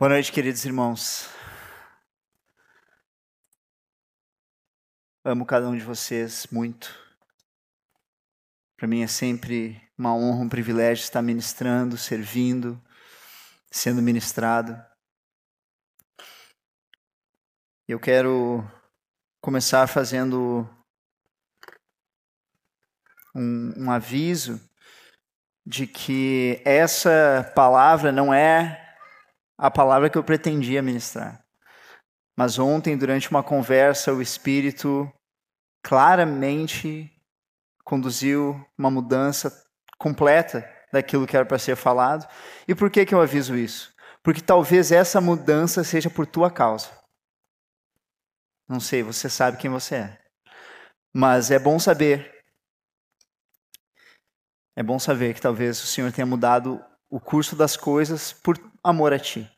Boa noite, queridos irmãos. Amo cada um de vocês muito. Para mim é sempre uma honra, um privilégio estar ministrando, servindo, sendo ministrado. Eu quero começar fazendo um, um aviso de que essa palavra não é a palavra que eu pretendia ministrar. Mas ontem, durante uma conversa, o Espírito claramente conduziu uma mudança completa daquilo que era para ser falado. E por que, que eu aviso isso? Porque talvez essa mudança seja por tua causa. Não sei, você sabe quem você é. Mas é bom saber. É bom saber que talvez o Senhor tenha mudado o curso das coisas por amor a ti.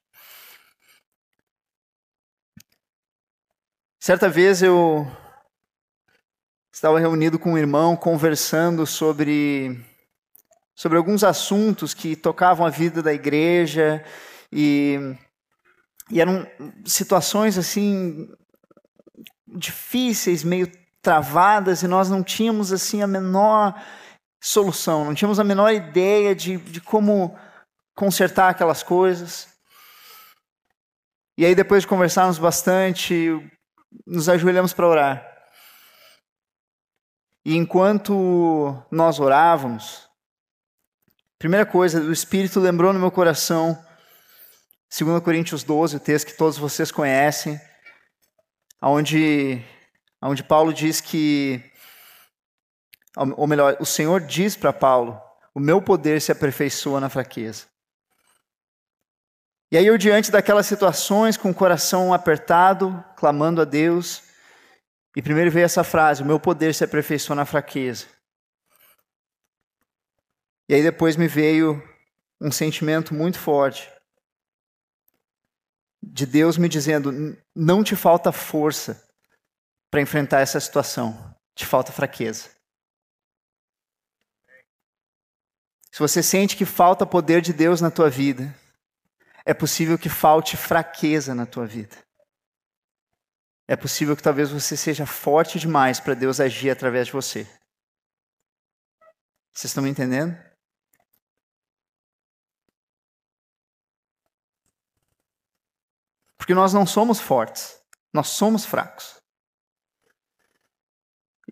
Certa vez eu estava reunido com um irmão conversando sobre sobre alguns assuntos que tocavam a vida da igreja e, e eram situações assim difíceis, meio travadas e nós não tínhamos assim a menor solução, não tínhamos a menor ideia de, de como consertar aquelas coisas. E aí, depois de conversarmos bastante, nos ajoelhamos para orar. E enquanto nós orávamos, primeira coisa, o Espírito lembrou no meu coração, 2 Coríntios 12, o texto que todos vocês conhecem, onde, onde Paulo diz que, ou melhor, o Senhor diz para Paulo: O meu poder se aperfeiçoa na fraqueza. E aí eu, diante daquelas situações, com o coração apertado, clamando a Deus, e primeiro veio essa frase: o meu poder se aperfeiçoa na fraqueza. E aí depois me veio um sentimento muito forte de Deus me dizendo: não te falta força para enfrentar essa situação, te falta fraqueza. Se você sente que falta poder de Deus na tua vida, é possível que falte fraqueza na tua vida. É possível que talvez você seja forte demais para Deus agir através de você. Vocês estão me entendendo? Porque nós não somos fortes, nós somos fracos.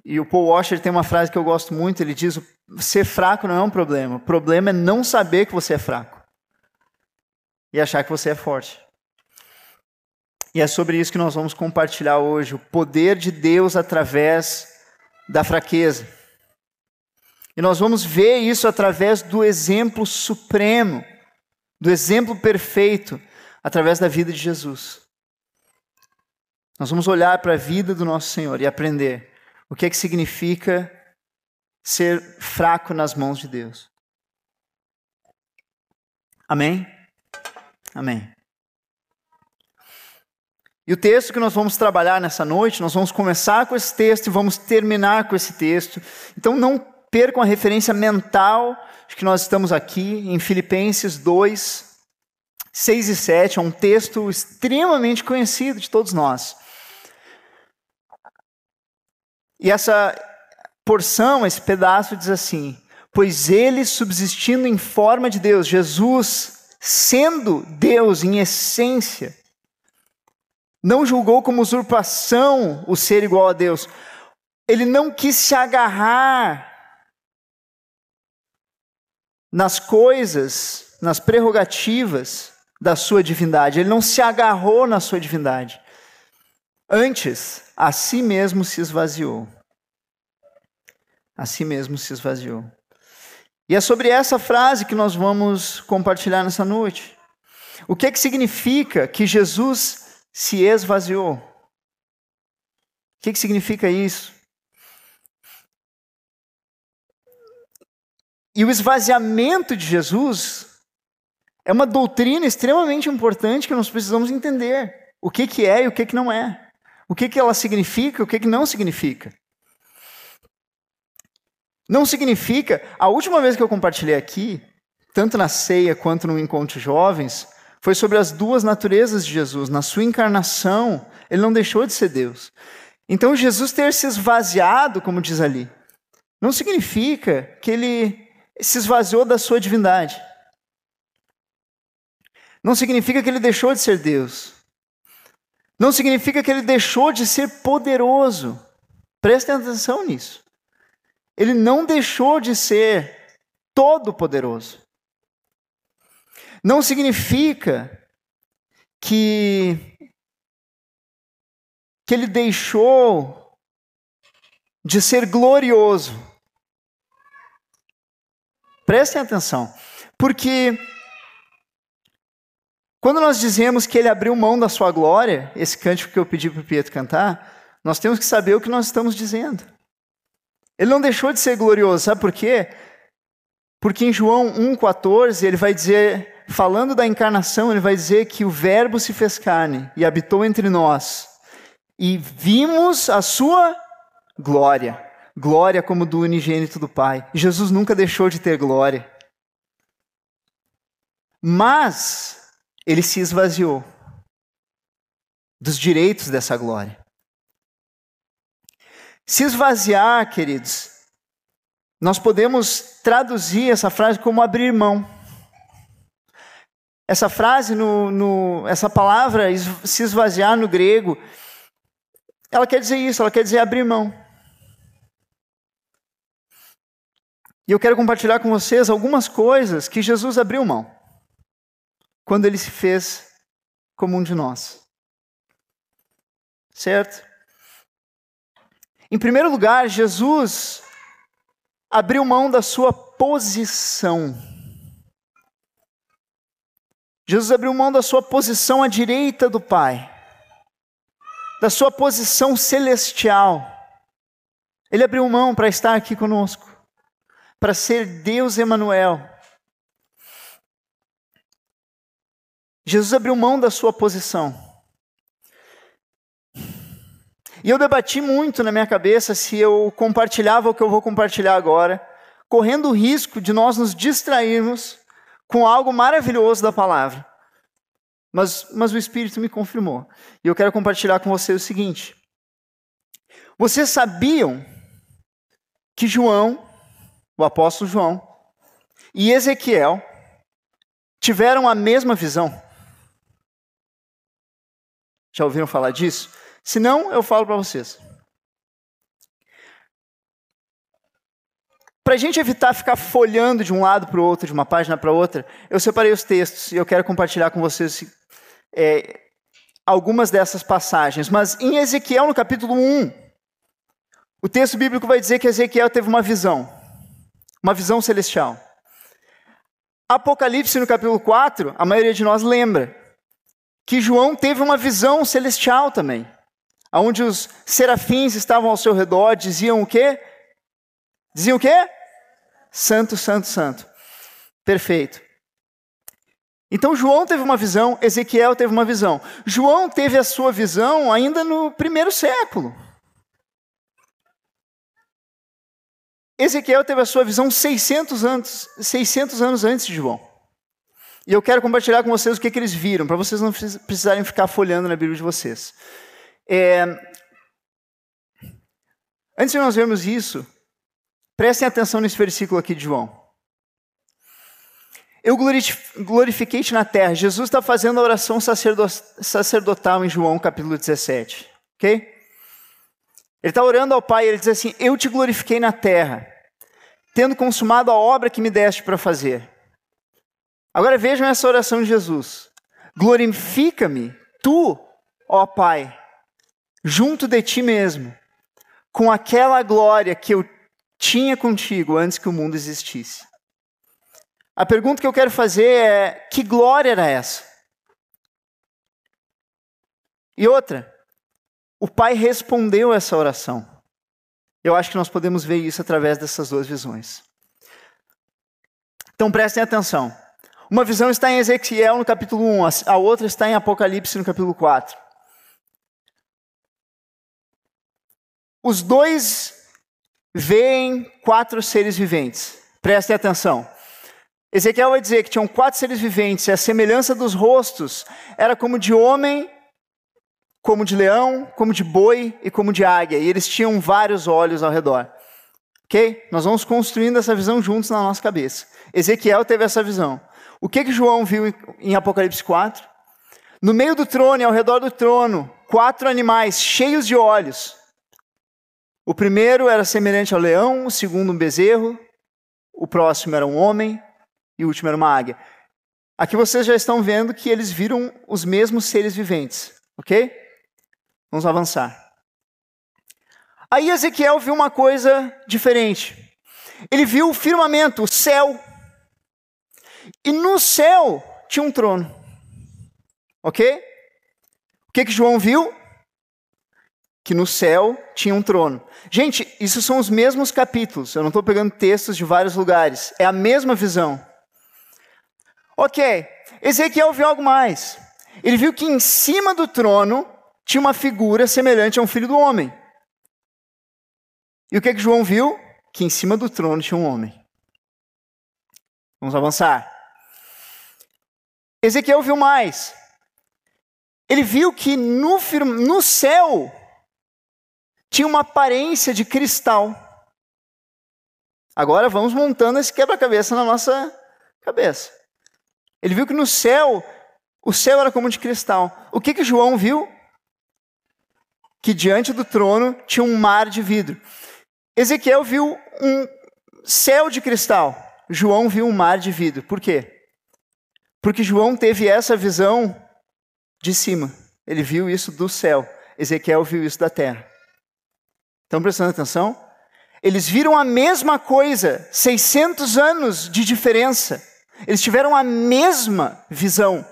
E o Paul Washer tem uma frase que eu gosto muito, ele diz: ser fraco não é um problema, o problema é não saber que você é fraco e achar que você é forte. E é sobre isso que nós vamos compartilhar hoje, o poder de Deus através da fraqueza. E nós vamos ver isso através do exemplo supremo, do exemplo perfeito, através da vida de Jesus. Nós vamos olhar para a vida do nosso Senhor e aprender o que é que significa ser fraco nas mãos de Deus. Amém? Amém. E o texto que nós vamos trabalhar nessa noite, nós vamos começar com esse texto e vamos terminar com esse texto. Então não percam a referência mental de que nós estamos aqui em Filipenses 2, 6 e 7, é um texto extremamente conhecido de todos nós. E essa porção, esse pedaço diz assim: Pois ele, subsistindo em forma de Deus, Jesus, sendo Deus em essência, não julgou como usurpação o ser igual a Deus. Ele não quis se agarrar nas coisas, nas prerrogativas da sua divindade. Ele não se agarrou na sua divindade. Antes, a si mesmo se esvaziou. A si mesmo se esvaziou. E é sobre essa frase que nós vamos compartilhar nessa noite. O que é que significa que Jesus se esvaziou? O que, é que significa isso? E o esvaziamento de Jesus é uma doutrina extremamente importante que nós precisamos entender. O que, que é e o que, que não é. O que, que ela significa e o que, que não significa. Não significa, a última vez que eu compartilhei aqui, tanto na ceia quanto no encontro de jovens, Foi sobre as duas naturezas de Jesus. Na sua encarnação, ele não deixou de ser Deus. Então, Jesus ter se esvaziado, como diz ali, não significa que ele se esvaziou da sua divindade. Não significa que ele deixou de ser Deus. Não significa que ele deixou de ser poderoso. Prestem atenção nisso. Ele não deixou de ser todo-poderoso. Não significa que, que ele deixou de ser glorioso. Prestem atenção, porque quando nós dizemos que ele abriu mão da sua glória, esse cântico que eu pedi para o Pietro cantar, nós temos que saber o que nós estamos dizendo. Ele não deixou de ser glorioso, sabe por quê? Porque em João 1,14 ele vai dizer, falando da encarnação, ele vai dizer que o Verbo se fez carne e habitou entre nós, e vimos a sua glória glória como do unigênito do Pai. Jesus nunca deixou de ter glória. Mas ele se esvaziou dos direitos dessa glória. Se esvaziar, queridos, nós podemos traduzir essa frase como abrir mão. Essa frase, no, no, essa palavra, se esvaziar no grego, ela quer dizer isso, ela quer dizer abrir mão. E eu quero compartilhar com vocês algumas coisas que Jesus abriu mão quando ele se fez como um de nós. Certo? Em primeiro lugar, Jesus abriu mão da sua posição. Jesus abriu mão da sua posição à direita do Pai, da sua posição celestial. Ele abriu mão para estar aqui conosco, para ser Deus Emanuel. Jesus abriu mão da sua posição. E eu debati muito na minha cabeça se eu compartilhava o que eu vou compartilhar agora, correndo o risco de nós nos distrairmos com algo maravilhoso da palavra. Mas, mas o Espírito me confirmou. E eu quero compartilhar com vocês o seguinte: vocês sabiam que João, o apóstolo João, e Ezequiel tiveram a mesma visão? Já ouviram falar disso? Se não, eu falo para vocês. Para a gente evitar ficar folhando de um lado para o outro, de uma página para outra, eu separei os textos e eu quero compartilhar com vocês é, algumas dessas passagens. Mas em Ezequiel, no capítulo 1, o texto bíblico vai dizer que Ezequiel teve uma visão, uma visão celestial. Apocalipse, no capítulo 4, a maioria de nós lembra que João teve uma visão celestial também, onde os serafins estavam ao seu redor, diziam o quê? Diziam o quê? Santo, santo, santo. Perfeito. Então João teve uma visão, Ezequiel teve uma visão. João teve a sua visão ainda no primeiro século. Ezequiel teve a sua visão 600 anos, 600 anos antes de João. E eu quero compartilhar com vocês o que, que eles viram, para vocês não precisarem ficar folhando na Bíblia de vocês. É... Antes de nós vermos isso, prestem atenção nesse versículo aqui de João. Eu glorifiquei-te na terra. Jesus está fazendo a oração sacerdotal em João, capítulo 17. Ok? Ele está orando ao Pai, ele diz assim: Eu te glorifiquei na terra, tendo consumado a obra que me deste para fazer. Agora vejam essa oração de Jesus: Glorifica-me, tu, ó Pai, junto de ti mesmo, com aquela glória que eu tinha contigo antes que o mundo existisse. A pergunta que eu quero fazer é: que glória era essa? E outra, o Pai respondeu essa oração. Eu acho que nós podemos ver isso através dessas duas visões. Então prestem atenção. Uma visão está em Ezequiel no capítulo 1, a outra está em Apocalipse no capítulo 4. Os dois veem quatro seres viventes. Prestem atenção. Ezequiel vai dizer que tinham quatro seres viventes, e a semelhança dos rostos era como de homem, como de leão, como de boi e como de águia, e eles tinham vários olhos ao redor. Ok? Nós vamos construindo essa visão juntos na nossa cabeça. Ezequiel teve essa visão. O que, que João viu em Apocalipse 4? No meio do trono e ao redor do trono, quatro animais cheios de olhos. O primeiro era semelhante ao leão, o segundo um bezerro, o próximo era um homem e o último era uma águia. Aqui vocês já estão vendo que eles viram os mesmos seres viventes, ok? Vamos avançar. Aí Ezequiel viu uma coisa diferente. Ele viu o firmamento, o céu. E no céu tinha um trono. Ok? O que, que João viu? Que no céu tinha um trono. Gente, isso são os mesmos capítulos. Eu não estou pegando textos de vários lugares. É a mesma visão. Ok. Ezequiel viu algo mais. Ele viu que em cima do trono tinha uma figura semelhante a um filho do homem. E o que, que João viu? Que em cima do trono tinha um homem. Vamos avançar. Ezequiel viu mais. Ele viu que no, no céu tinha uma aparência de cristal. Agora vamos montando esse quebra-cabeça na nossa cabeça. Ele viu que no céu, o céu era como de cristal. O que, que João viu? Que diante do trono tinha um mar de vidro. Ezequiel viu um céu de cristal. João viu um mar de vidro. Por quê? Porque João teve essa visão de cima. Ele viu isso do céu. Ezequiel viu isso da terra. Estão prestando atenção? Eles viram a mesma coisa, 600 anos de diferença. Eles tiveram a mesma visão.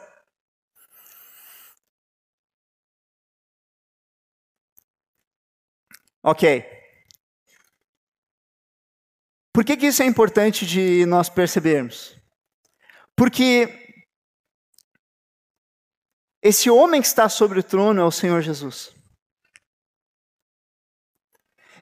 Ok. Por que, que isso é importante de nós percebermos? Porque esse homem que está sobre o trono é o Senhor Jesus.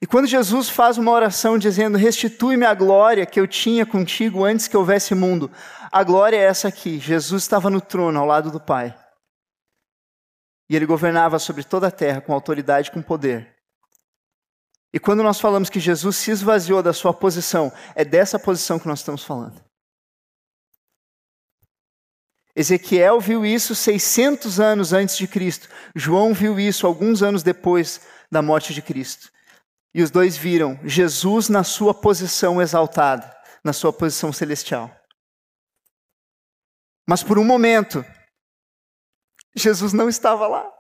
E quando Jesus faz uma oração dizendo: Restitui-me a glória que eu tinha contigo antes que houvesse mundo, a glória é essa aqui. Jesus estava no trono ao lado do Pai. E ele governava sobre toda a terra com autoridade e com poder. E quando nós falamos que Jesus se esvaziou da sua posição, é dessa posição que nós estamos falando. Ezequiel viu isso 600 anos antes de Cristo. João viu isso alguns anos depois da morte de Cristo. E os dois viram Jesus na sua posição exaltada, na sua posição celestial. Mas por um momento, Jesus não estava lá.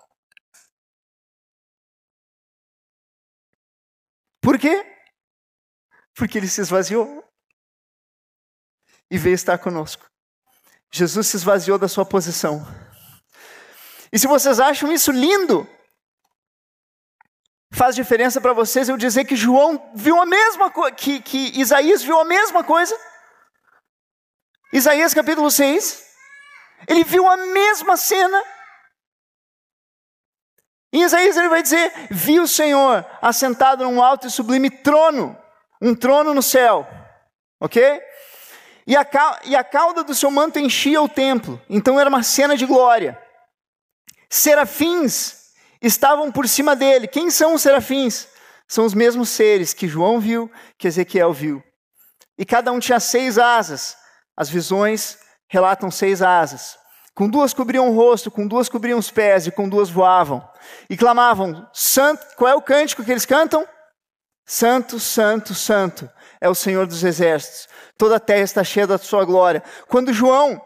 Por quê? Porque ele se esvaziou e veio estar conosco. Jesus se esvaziou da sua posição. E se vocês acham isso lindo, faz diferença para vocês eu dizer que João viu a mesma coisa, que, que Isaías viu a mesma coisa. Isaías capítulo 6, ele viu a mesma cena em Isaías ele vai dizer: Vi o Senhor assentado num alto e sublime trono, um trono no céu, ok? E a, e a cauda do seu manto enchia o templo, então era uma cena de glória. Serafins estavam por cima dele. Quem são os serafins? São os mesmos seres que João viu, que Ezequiel viu. E cada um tinha seis asas. As visões relatam seis asas. Com duas cobriam o rosto, com duas cobriam os pés e com duas voavam. E clamavam: Santo, qual é o cântico que eles cantam? Santo, Santo, Santo é o Senhor dos exércitos. Toda a terra está cheia da sua glória. Quando João,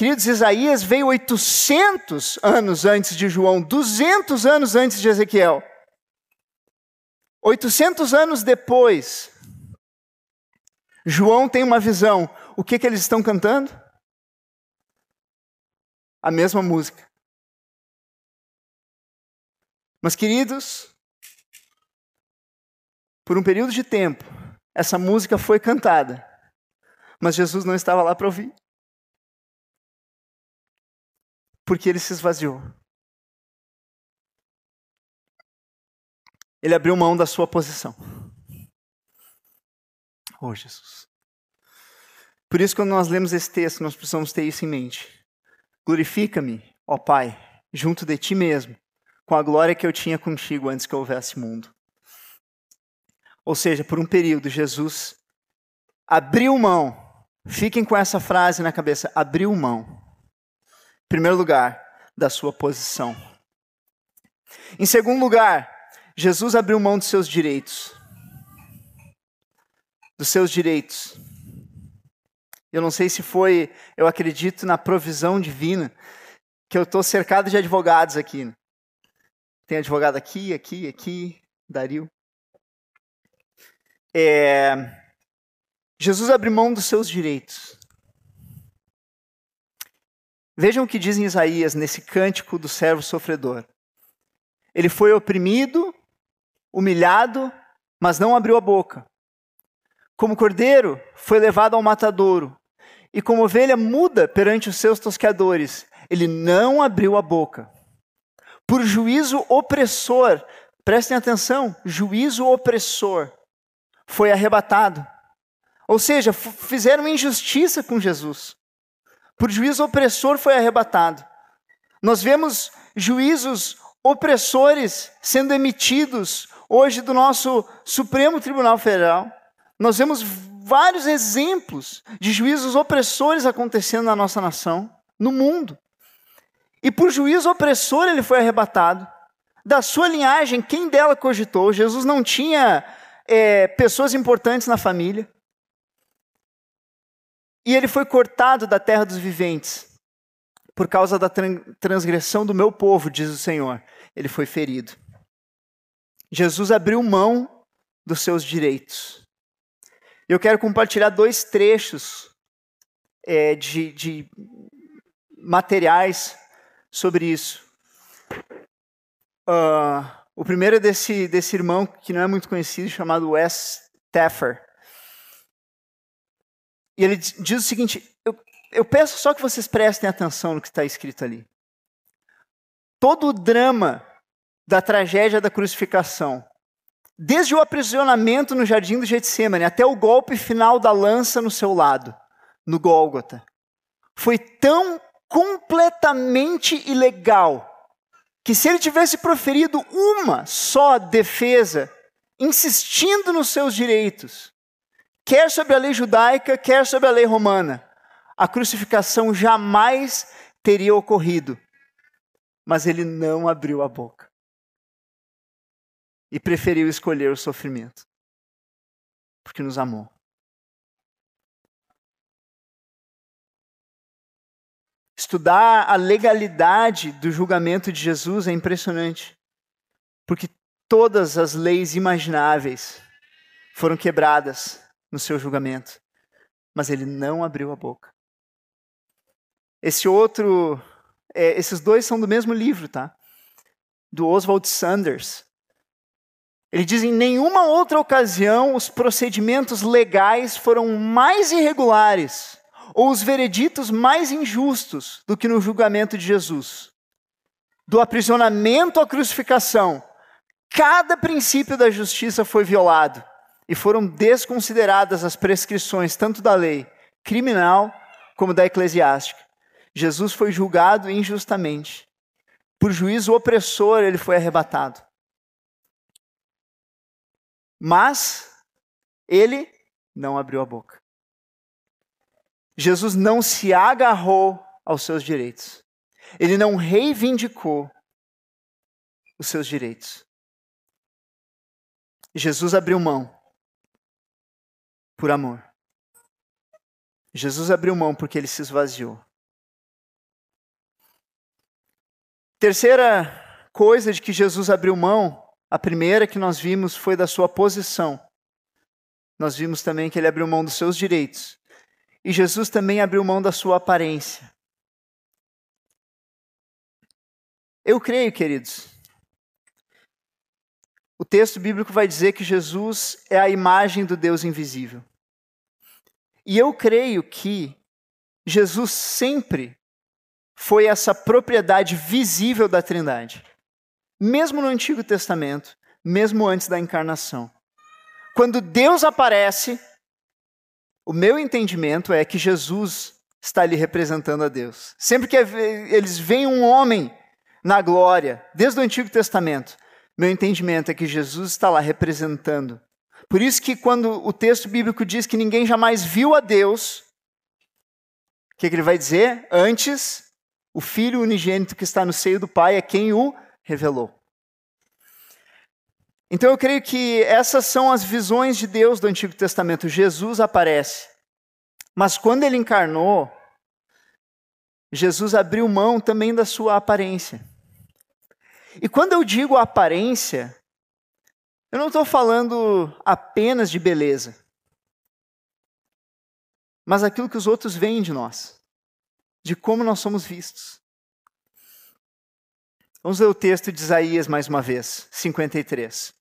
queridos, Isaías veio 800 anos antes de João, 200 anos antes de Ezequiel. 800 anos depois, João tem uma visão. O que, que eles estão cantando? a mesma música. Mas, queridos, por um período de tempo, essa música foi cantada, mas Jesus não estava lá para ouvir. Porque ele se esvaziou. Ele abriu mão da sua posição. Oh, Jesus. Por isso, quando nós lemos esse texto, nós precisamos ter isso em mente. Glorifica-me, ó Pai, junto de ti mesmo, com a glória que eu tinha contigo antes que houvesse mundo. Ou seja, por um período, Jesus abriu mão. Fiquem com essa frase na cabeça: abriu mão. Primeiro lugar, da sua posição. Em segundo lugar, Jesus abriu mão dos seus direitos. Dos seus direitos. Eu não sei se foi, eu acredito na provisão divina, que eu estou cercado de advogados aqui. Tem advogado aqui, aqui, aqui, Dario. É, Jesus abriu mão dos seus direitos. Vejam o que diz em Isaías nesse cântico do servo sofredor. Ele foi oprimido, humilhado, mas não abriu a boca. Como cordeiro, foi levado ao matadouro, e como ovelha muda perante os seus tosqueadores, ele não abriu a boca. Por juízo opressor, prestem atenção, juízo opressor, foi arrebatado. Ou seja, fizeram injustiça com Jesus. Por juízo opressor foi arrebatado. Nós vemos juízos opressores sendo emitidos hoje do nosso Supremo Tribunal Federal. Nós vemos vários exemplos de juízos opressores acontecendo na nossa nação, no mundo. E por juízo opressor ele foi arrebatado. Da sua linhagem, quem dela cogitou? Jesus não tinha é, pessoas importantes na família. E ele foi cortado da terra dos viventes por causa da transgressão do meu povo, diz o Senhor. Ele foi ferido. Jesus abriu mão dos seus direitos. Eu quero compartilhar dois trechos é, de, de materiais sobre isso. Uh, o primeiro é desse, desse irmão que não é muito conhecido, chamado Wes Taffer. E ele diz o seguinte: eu, eu peço só que vocês prestem atenção no que está escrito ali. Todo o drama da tragédia da crucificação, desde o aprisionamento no jardim do Getsemane até o golpe final da lança no seu lado, no Gólgota, foi tão completamente ilegal que se ele tivesse proferido uma só defesa, insistindo nos seus direitos, quer sobre a lei judaica, quer sobre a lei romana, a crucificação jamais teria ocorrido. Mas ele não abriu a boca. E preferiu escolher o sofrimento. Porque nos amou. Estudar a legalidade do julgamento de Jesus é impressionante. Porque todas as leis imagináveis foram quebradas no seu julgamento. Mas ele não abriu a boca. Esse outro, é, esses dois são do mesmo livro, tá? Do Oswald Sanders. Ele diz: em nenhuma outra ocasião os procedimentos legais foram mais irregulares ou os vereditos mais injustos do que no julgamento de Jesus. Do aprisionamento à crucificação, cada princípio da justiça foi violado e foram desconsideradas as prescrições tanto da lei criminal como da eclesiástica. Jesus foi julgado injustamente. Por juízo opressor, ele foi arrebatado. Mas ele não abriu a boca. Jesus não se agarrou aos seus direitos. Ele não reivindicou os seus direitos. Jesus abriu mão por amor. Jesus abriu mão porque ele se esvaziou. Terceira coisa de que Jesus abriu mão, a primeira que nós vimos foi da sua posição. Nós vimos também que ele abriu mão dos seus direitos. E Jesus também abriu mão da sua aparência. Eu creio, queridos, o texto bíblico vai dizer que Jesus é a imagem do Deus invisível. E eu creio que Jesus sempre foi essa propriedade visível da Trindade. Mesmo no Antigo Testamento, mesmo antes da encarnação. Quando Deus aparece, O meu entendimento é que Jesus está ali representando a Deus. Sempre que eles veem um homem na glória, desde o Antigo Testamento, meu entendimento é que Jesus está lá representando. Por isso que quando o texto bíblico diz que ninguém jamais viu a Deus, o que, que ele vai dizer? Antes, o Filho unigênito que está no seio do Pai é quem o revelou. Então eu creio que essas são as visões de Deus do Antigo Testamento. Jesus aparece. Mas quando ele encarnou, Jesus abriu mão também da sua aparência. E quando eu digo aparência, eu não estou falando apenas de beleza, mas aquilo que os outros veem de nós, de como nós somos vistos. Vamos ler o texto de Isaías mais uma vez, 53.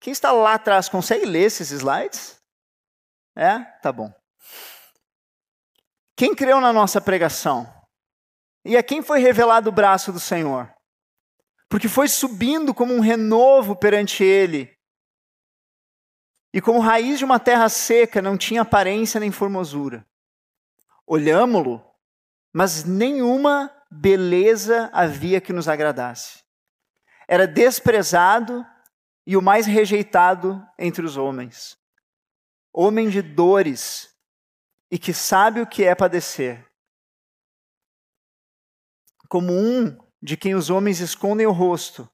Quem está lá atrás consegue ler esses slides? É? Tá bom. Quem creu na nossa pregação? E a quem foi revelado o braço do Senhor? Porque foi subindo como um renovo perante ele. E como raiz de uma terra seca, não tinha aparência nem formosura. Olhámo-lo, mas nenhuma beleza havia que nos agradasse. Era desprezado e o mais rejeitado entre os homens. Homem de dores, e que sabe o que é padecer. Como um de quem os homens escondem o rosto,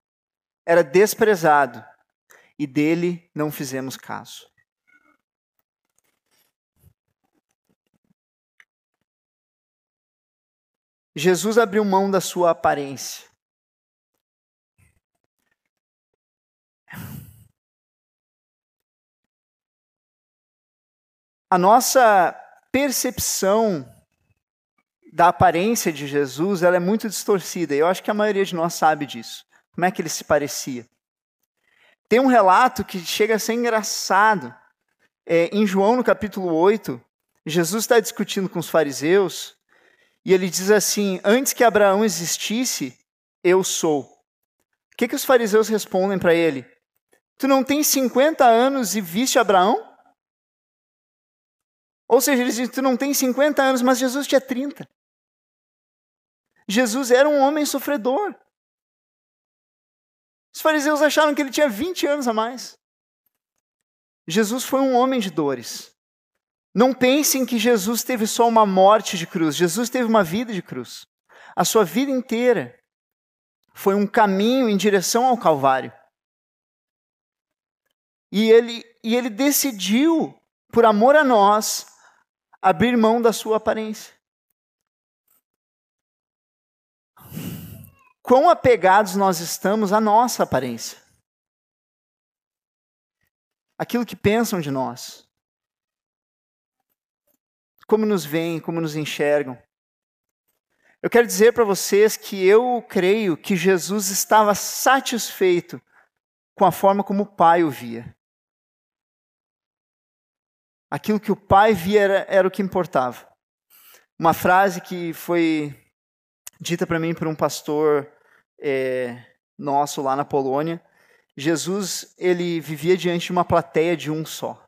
era desprezado e dele não fizemos caso. Jesus abriu mão da sua aparência. A nossa percepção da aparência de Jesus ela é muito distorcida. Eu acho que a maioria de nós sabe disso. Como é que ele se parecia? Tem um relato que chega a ser engraçado. É, em João, no capítulo 8, Jesus está discutindo com os fariseus e ele diz assim: Antes que Abraão existisse, eu sou. O que, que os fariseus respondem para ele? Tu não tens 50 anos e viste Abraão? Ou seja, eles dizem, tu não tem 50 anos, mas Jesus tinha 30. Jesus era um homem sofredor. Os fariseus acharam que ele tinha 20 anos a mais. Jesus foi um homem de dores. Não pensem que Jesus teve só uma morte de cruz. Jesus teve uma vida de cruz. A sua vida inteira foi um caminho em direção ao Calvário. E ele, e ele decidiu, por amor a nós, abrir mão da sua aparência. Quão apegados nós estamos à nossa aparência. Aquilo que pensam de nós. Como nos veem, como nos enxergam. Eu quero dizer para vocês que eu creio que Jesus estava satisfeito com a forma como o Pai o via. Aquilo que o pai via era, era o que importava. Uma frase que foi dita para mim por um pastor é, nosso lá na Polônia. Jesus ele vivia diante de uma plateia de um só.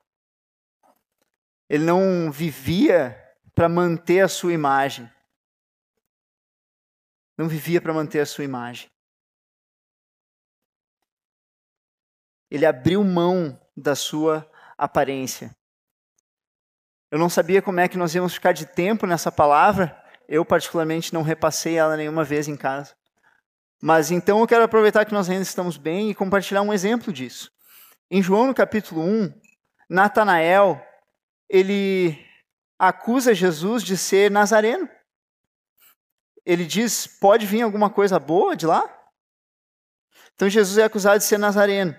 Ele não vivia para manter a sua imagem. Não vivia para manter a sua imagem. Ele abriu mão da sua aparência. Eu não sabia como é que nós íamos ficar de tempo nessa palavra. Eu, particularmente, não repassei ela nenhuma vez em casa. Mas então eu quero aproveitar que nós ainda estamos bem e compartilhar um exemplo disso. Em João, no capítulo 1, Natanael, ele acusa Jesus de ser nazareno. Ele diz: pode vir alguma coisa boa de lá? Então Jesus é acusado de ser nazareno.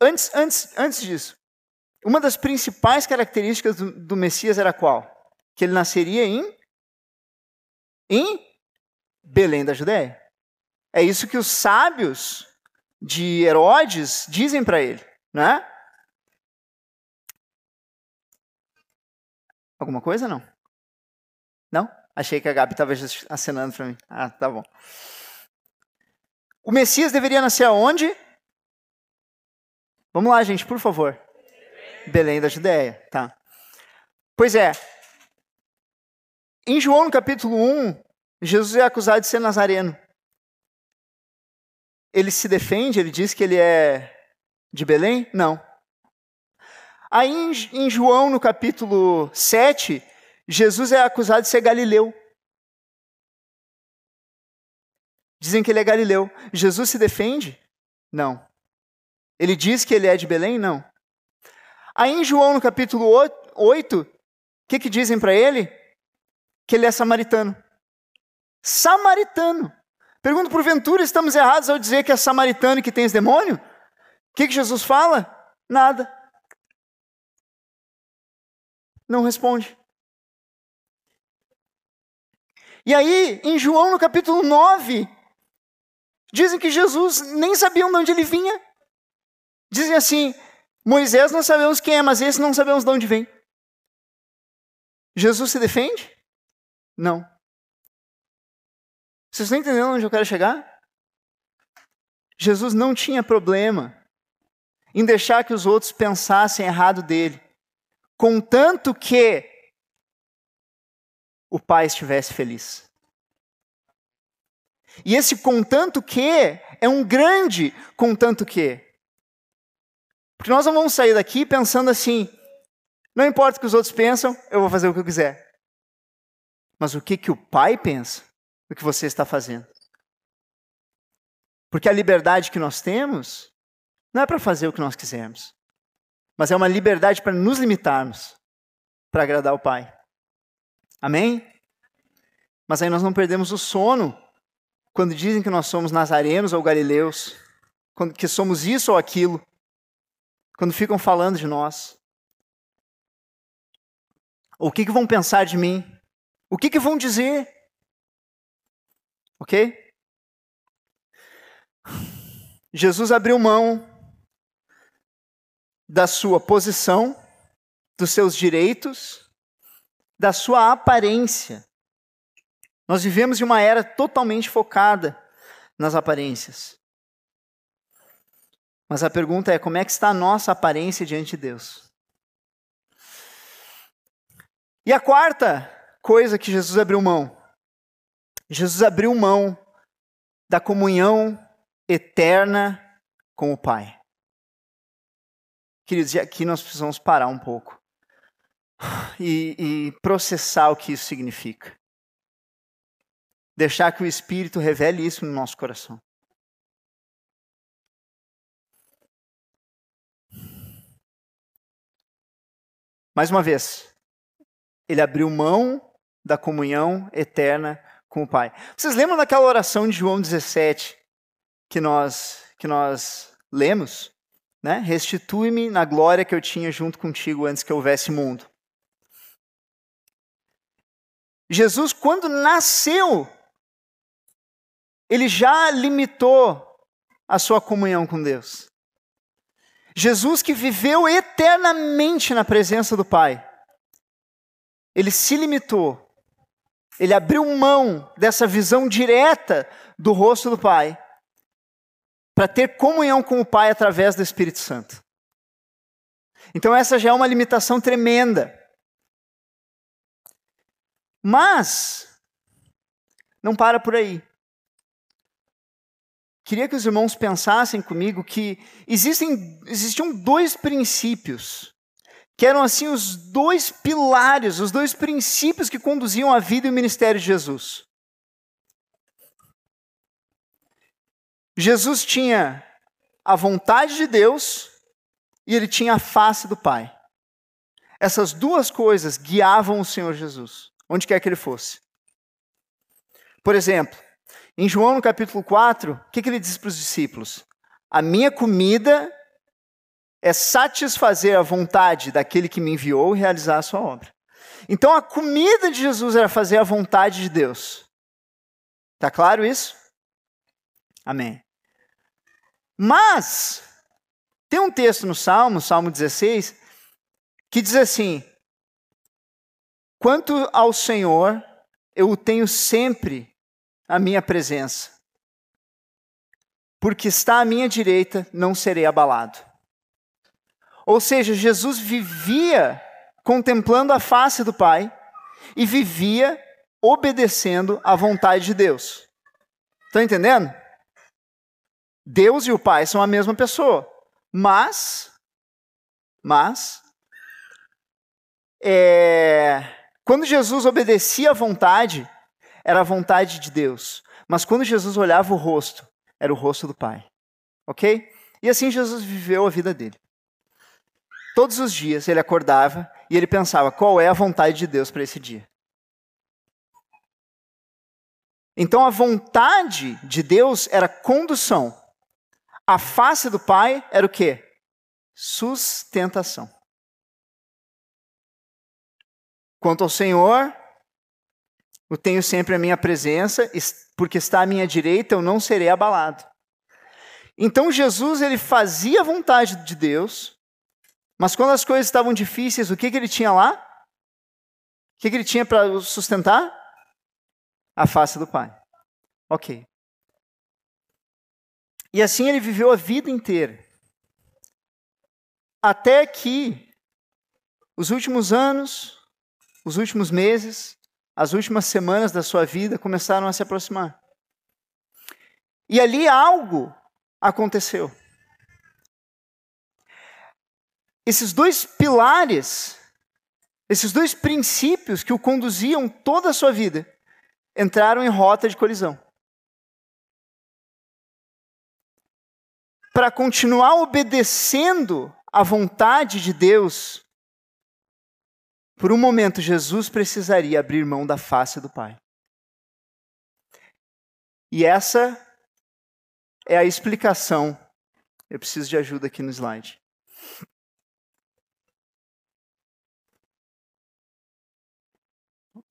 Antes, antes, antes disso, uma das principais características do, do Messias era qual? Que ele nasceria em em Belém da Judéia. É isso que os sábios de Herodes dizem para ele, né? Alguma coisa não? Não? Achei que a Gabi estava acenando para mim. Ah, tá bom. O Messias deveria nascer aonde? Vamos lá, gente, por favor. Belém da Judéia, tá? Pois é. Em João, no capítulo 1, Jesus é acusado de ser nazareno. Ele se defende, ele diz que ele é de Belém? Não. Aí em João, no capítulo 7, Jesus é acusado de ser galileu. Dizem que ele é galileu. Jesus se defende? Não. Ele diz que ele é de Belém? Não. Aí em João, no capítulo 8, o que, que dizem para ele? Que ele é samaritano. Samaritano. Pergunto, porventura, estamos errados ao dizer que é samaritano que tem esse demônio? O que, que Jesus fala? Nada. Não responde. E aí, em João, no capítulo 9, dizem que Jesus nem sabia de onde ele vinha. Dizem assim: Moisés não sabemos quem é, mas esse não sabemos de onde vem. Jesus se defende? Não. Vocês estão entendendo onde eu quero chegar? Jesus não tinha problema em deixar que os outros pensassem errado dele, contanto que o pai estivesse feliz. E esse contanto que é um grande contanto que. Porque nós não vamos sair daqui pensando assim, não importa o que os outros pensam, eu vou fazer o que eu quiser. Mas o que, que o pai pensa do que você está fazendo? Porque a liberdade que nós temos não é para fazer o que nós quisermos, mas é uma liberdade para nos limitarmos para agradar o Pai. Amém? Mas aí nós não perdemos o sono quando dizem que nós somos nazarenos ou galileus, que somos isso ou aquilo quando ficam falando de nós? O que, que vão pensar de mim? O que, que vão dizer? Ok? Jesus abriu mão da sua posição, dos seus direitos, da sua aparência. Nós vivemos em uma era totalmente focada nas aparências. Mas a pergunta é: como é que está a nossa aparência diante de Deus? E a quarta coisa que Jesus abriu mão. Jesus abriu mão da comunhão eterna com o Pai. Queridos, e aqui nós precisamos parar um pouco e, e processar o que isso significa. Deixar que o Espírito revele isso no nosso coração. Mais uma vez, ele abriu mão da comunhão eterna com o Pai. Vocês lembram daquela oração de João 17 que nós que nós lemos, né? Restitui-me na glória que eu tinha junto contigo antes que houvesse mundo. Jesus, quando nasceu, ele já limitou a sua comunhão com Deus. Jesus que viveu eternamente na presença do Pai, ele se limitou, ele abriu mão dessa visão direta do rosto do Pai, para ter comunhão com o Pai através do Espírito Santo. Então, essa já é uma limitação tremenda. Mas, não para por aí. Queria que os irmãos pensassem comigo que existem, existiam dois princípios, que eram assim os dois pilares, os dois princípios que conduziam a vida e o ministério de Jesus. Jesus tinha a vontade de Deus e ele tinha a face do Pai. Essas duas coisas guiavam o Senhor Jesus, onde quer que ele fosse. Por exemplo, em João, no capítulo 4, o que, que ele diz para os discípulos? A minha comida é satisfazer a vontade daquele que me enviou e realizar a sua obra. Então a comida de Jesus era fazer a vontade de Deus. Tá claro isso? Amém. Mas tem um texto no Salmo, Salmo 16, que diz assim: Quanto ao Senhor, eu o tenho sempre a minha presença. Porque está à minha direita, não serei abalado. Ou seja, Jesus vivia contemplando a face do Pai e vivia obedecendo à vontade de Deus. Estão entendendo? Deus e o Pai são a mesma pessoa, mas, mas, é, quando Jesus obedecia à vontade, era a vontade de Deus. Mas quando Jesus olhava o rosto, era o rosto do Pai. Ok? E assim Jesus viveu a vida dele. Todos os dias ele acordava e ele pensava: qual é a vontade de Deus para esse dia? Então a vontade de Deus era condução. A face do Pai era o quê? Sustentação. Quanto ao Senhor, eu tenho sempre a minha presença, porque está à minha direita, eu não serei abalado. Então Jesus ele fazia a vontade de Deus, mas quando as coisas estavam difíceis, o que, que ele tinha lá? O que, que ele tinha para sustentar? A face do Pai. Ok. E assim ele viveu a vida inteira. Até que os últimos anos, os últimos meses, as últimas semanas da sua vida começaram a se aproximar. E ali algo aconteceu. Esses dois pilares, esses dois princípios que o conduziam toda a sua vida, entraram em rota de colisão. Para continuar obedecendo à vontade de Deus, por um momento, Jesus precisaria abrir mão da face do Pai. E essa é a explicação. Eu preciso de ajuda aqui no slide.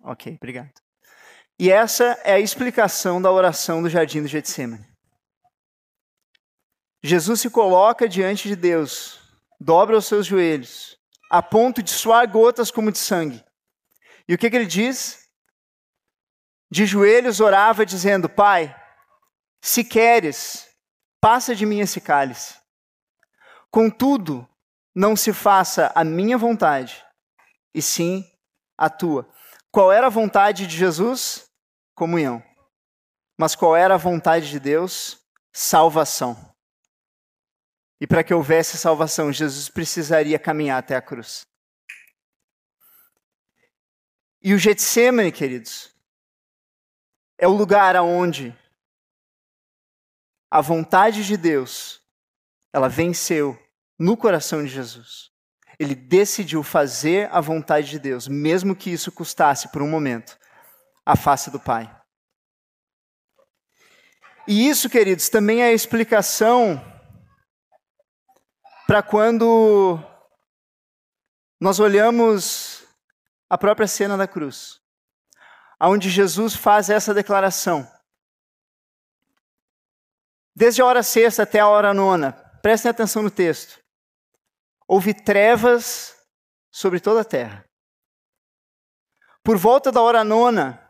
Ok, obrigado. E essa é a explicação da oração do jardim do Getsemane. Jesus se coloca diante de Deus, dobra os seus joelhos, a ponto de suar gotas como de sangue. E o que, que ele diz? De joelhos orava, dizendo: Pai, se queres, passa de mim esse cálice. Contudo, não se faça a minha vontade, e sim a tua. Qual era a vontade de Jesus? Comunhão. Mas qual era a vontade de Deus? Salvação. E para que houvesse salvação, Jesus precisaria caminhar até a cruz. E o Getsemane, queridos, é o lugar aonde a vontade de Deus, ela venceu no coração de Jesus. Ele decidiu fazer a vontade de Deus, mesmo que isso custasse por um momento a face do Pai. E isso, queridos, também é a explicação para quando nós olhamos a própria cena da cruz, onde Jesus faz essa declaração. Desde a hora sexta até a hora nona, prestem atenção no texto. Houve trevas sobre toda a terra. Por volta da hora nona,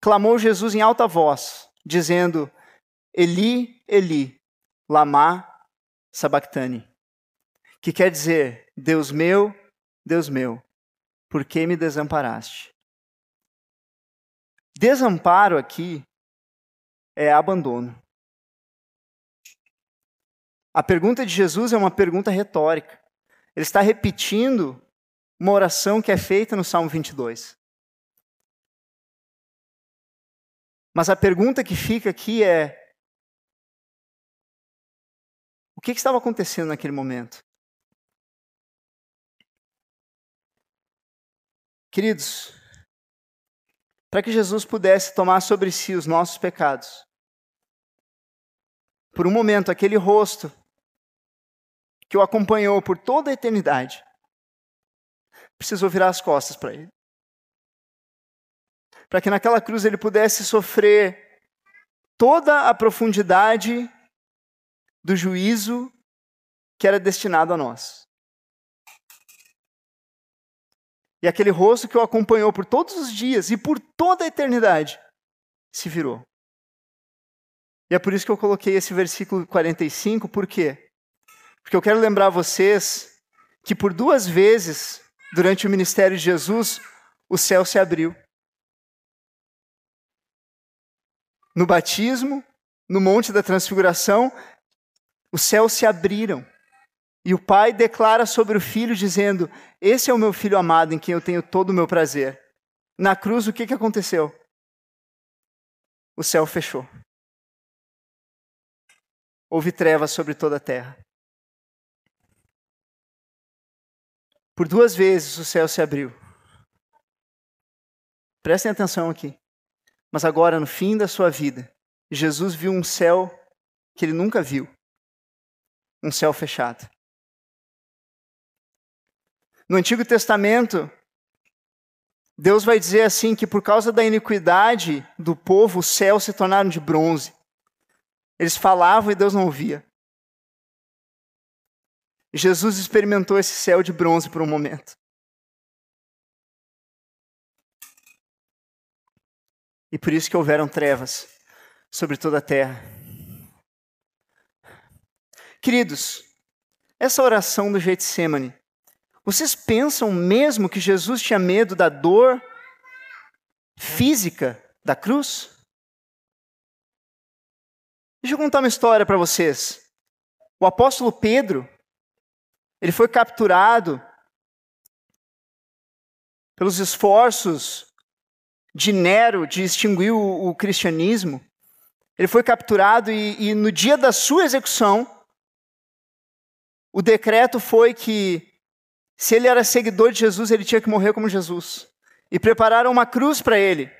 clamou Jesus em alta voz, dizendo: Eli, Eli, lama sabachthani que quer dizer: Deus meu, Deus meu, por que me desamparaste? Desamparo aqui é abandono. A pergunta de Jesus é uma pergunta retórica. Ele está repetindo uma oração que é feita no Salmo 22. Mas a pergunta que fica aqui é: o que, que estava acontecendo naquele momento? Queridos, para que Jesus pudesse tomar sobre si os nossos pecados, por um momento, aquele rosto que o acompanhou por toda a eternidade, precisou virar as costas para ele. Para que naquela cruz ele pudesse sofrer toda a profundidade do juízo que era destinado a nós. E aquele rosto que o acompanhou por todos os dias e por toda a eternidade se virou. E é por isso que eu coloquei esse versículo 45, por quê? Porque eu quero lembrar vocês que por duas vezes, durante o ministério de Jesus, o céu se abriu. No batismo, no Monte da Transfiguração, os céus se abriram. E o pai declara sobre o filho, dizendo: Esse é o meu filho amado em quem eu tenho todo o meu prazer. Na cruz, o que, que aconteceu? O céu fechou. Houve trevas sobre toda a terra. Por duas vezes o céu se abriu. Prestem atenção aqui. Mas agora, no fim da sua vida, Jesus viu um céu que ele nunca viu um céu fechado. No Antigo Testamento, Deus vai dizer assim que por causa da iniquidade do povo, os céus se tornaram de bronze. Eles falavam e Deus não ouvia. Jesus experimentou esse céu de bronze por um momento. E por isso que houveram trevas sobre toda a terra. Queridos, essa oração do Getsemane vocês pensam mesmo que Jesus tinha medo da dor física da cruz? Deixa eu contar uma história para vocês. O apóstolo Pedro, ele foi capturado pelos esforços de Nero de extinguir o, o cristianismo. Ele foi capturado e, e no dia da sua execução, o decreto foi que se ele era seguidor de Jesus, ele tinha que morrer como Jesus. E prepararam uma cruz para ele.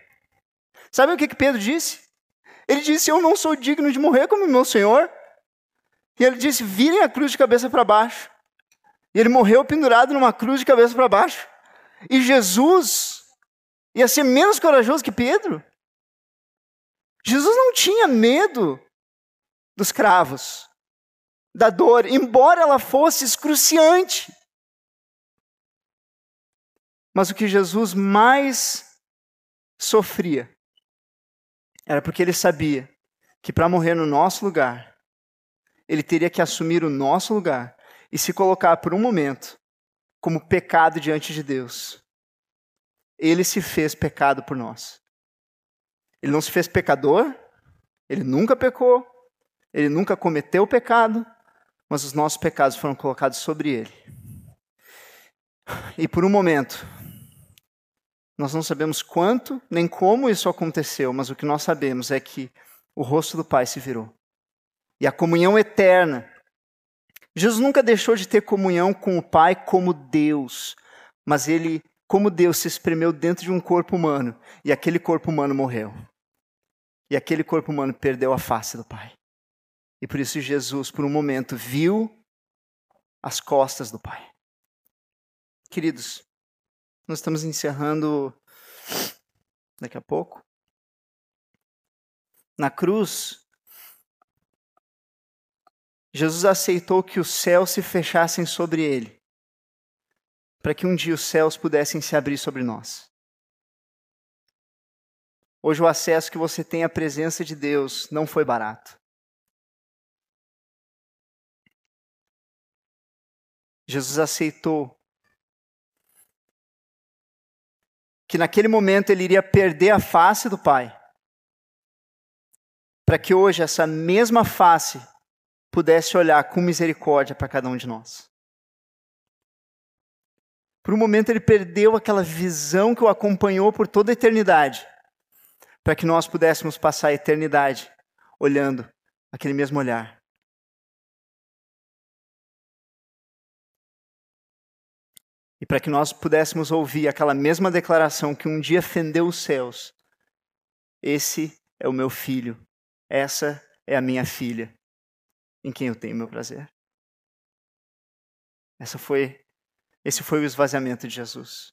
Sabe o que, que Pedro disse? Ele disse: Eu não sou digno de morrer como meu Senhor. E ele disse: Virem a cruz de cabeça para baixo. E ele morreu pendurado numa cruz de cabeça para baixo. E Jesus ia ser menos corajoso que Pedro. Jesus não tinha medo dos cravos, da dor, embora ela fosse excruciante. Mas o que Jesus mais sofria era porque ele sabia que para morrer no nosso lugar, ele teria que assumir o nosso lugar e se colocar por um momento como pecado diante de Deus. Ele se fez pecado por nós. Ele não se fez pecador, ele nunca pecou, ele nunca cometeu pecado, mas os nossos pecados foram colocados sobre ele. E por um momento, nós não sabemos quanto nem como isso aconteceu, mas o que nós sabemos é que o rosto do Pai se virou. E a comunhão eterna. Jesus nunca deixou de ter comunhão com o Pai como Deus, mas ele, como Deus, se espremeu dentro de um corpo humano e aquele corpo humano morreu. E aquele corpo humano perdeu a face do Pai. E por isso Jesus, por um momento, viu as costas do Pai. Queridos, nós estamos encerrando daqui a pouco. Na cruz, Jesus aceitou que os céus se fechassem sobre ele, para que um dia os céus pudessem se abrir sobre nós. Hoje, o acesso que você tem à presença de Deus não foi barato. Jesus aceitou que naquele momento ele iria perder a face do Pai, para que hoje essa mesma face pudesse olhar com misericórdia para cada um de nós. Por um momento ele perdeu aquela visão que o acompanhou por toda a eternidade, para que nós pudéssemos passar a eternidade olhando aquele mesmo olhar. E para que nós pudéssemos ouvir aquela mesma declaração que um dia fendeu os céus: Esse é o meu filho, essa é a minha filha, em quem eu tenho meu prazer. Essa foi, esse foi o esvaziamento de Jesus.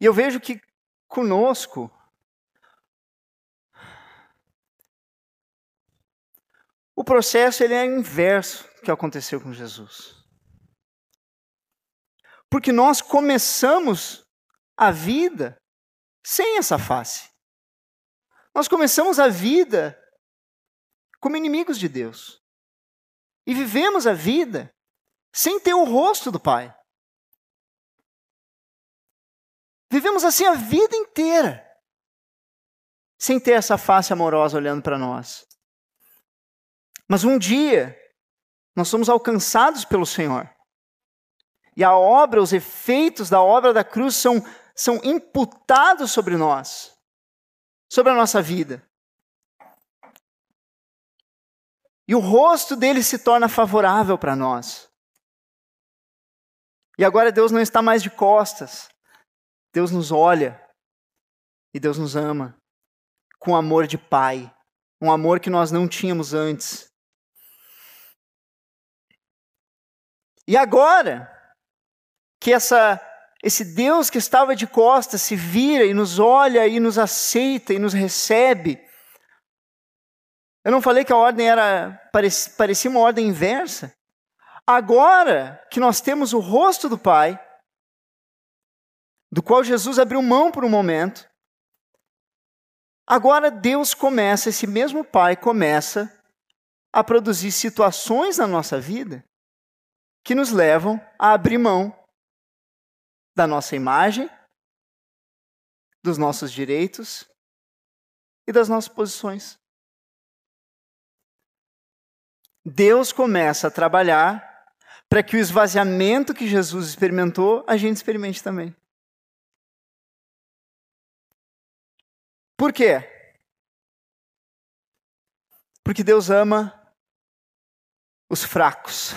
E eu vejo que conosco O processo ele é inverso do que aconteceu com Jesus. Porque nós começamos a vida sem essa face. Nós começamos a vida como inimigos de Deus. E vivemos a vida sem ter o rosto do Pai. Vivemos assim a vida inteira, sem ter essa face amorosa olhando para nós. Mas um dia, nós somos alcançados pelo Senhor. E a obra, os efeitos da obra da cruz são, são imputados sobre nós, sobre a nossa vida. E o rosto dele se torna favorável para nós. E agora Deus não está mais de costas. Deus nos olha e Deus nos ama com amor de pai, um amor que nós não tínhamos antes. E agora que essa esse Deus que estava de costas se vira e nos olha e nos aceita e nos recebe. Eu não falei que a ordem era parecia uma ordem inversa. Agora que nós temos o rosto do Pai, do qual Jesus abriu mão por um momento, agora Deus começa, esse mesmo Pai começa a produzir situações na nossa vida que nos levam a abrir mão da nossa imagem, dos nossos direitos e das nossas posições. Deus começa a trabalhar para que o esvaziamento que Jesus experimentou, a gente experimente também. Por quê? Porque Deus ama os fracos.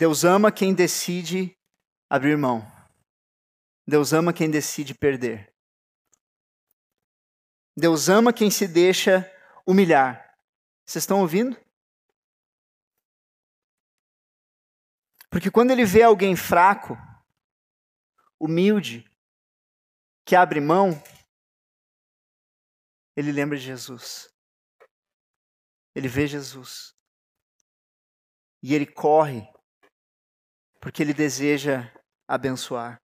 Deus ama quem decide abrir mão. Deus ama quem decide perder. Deus ama quem se deixa humilhar. Vocês estão ouvindo? Porque quando ele vê alguém fraco, humilde, que abre mão, ele lembra de Jesus. Ele vê Jesus. E ele corre, porque ele deseja abençoar.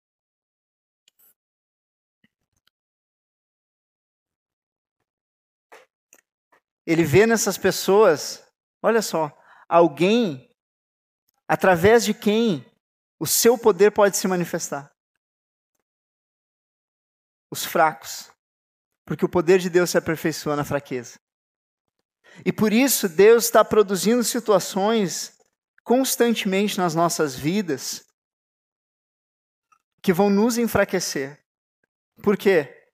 Ele vê nessas pessoas, olha só, alguém através de quem o seu poder pode se manifestar. Os fracos. Porque o poder de Deus se aperfeiçoa na fraqueza. E por isso Deus está produzindo situações constantemente nas nossas vidas que vão nos enfraquecer. Por quê?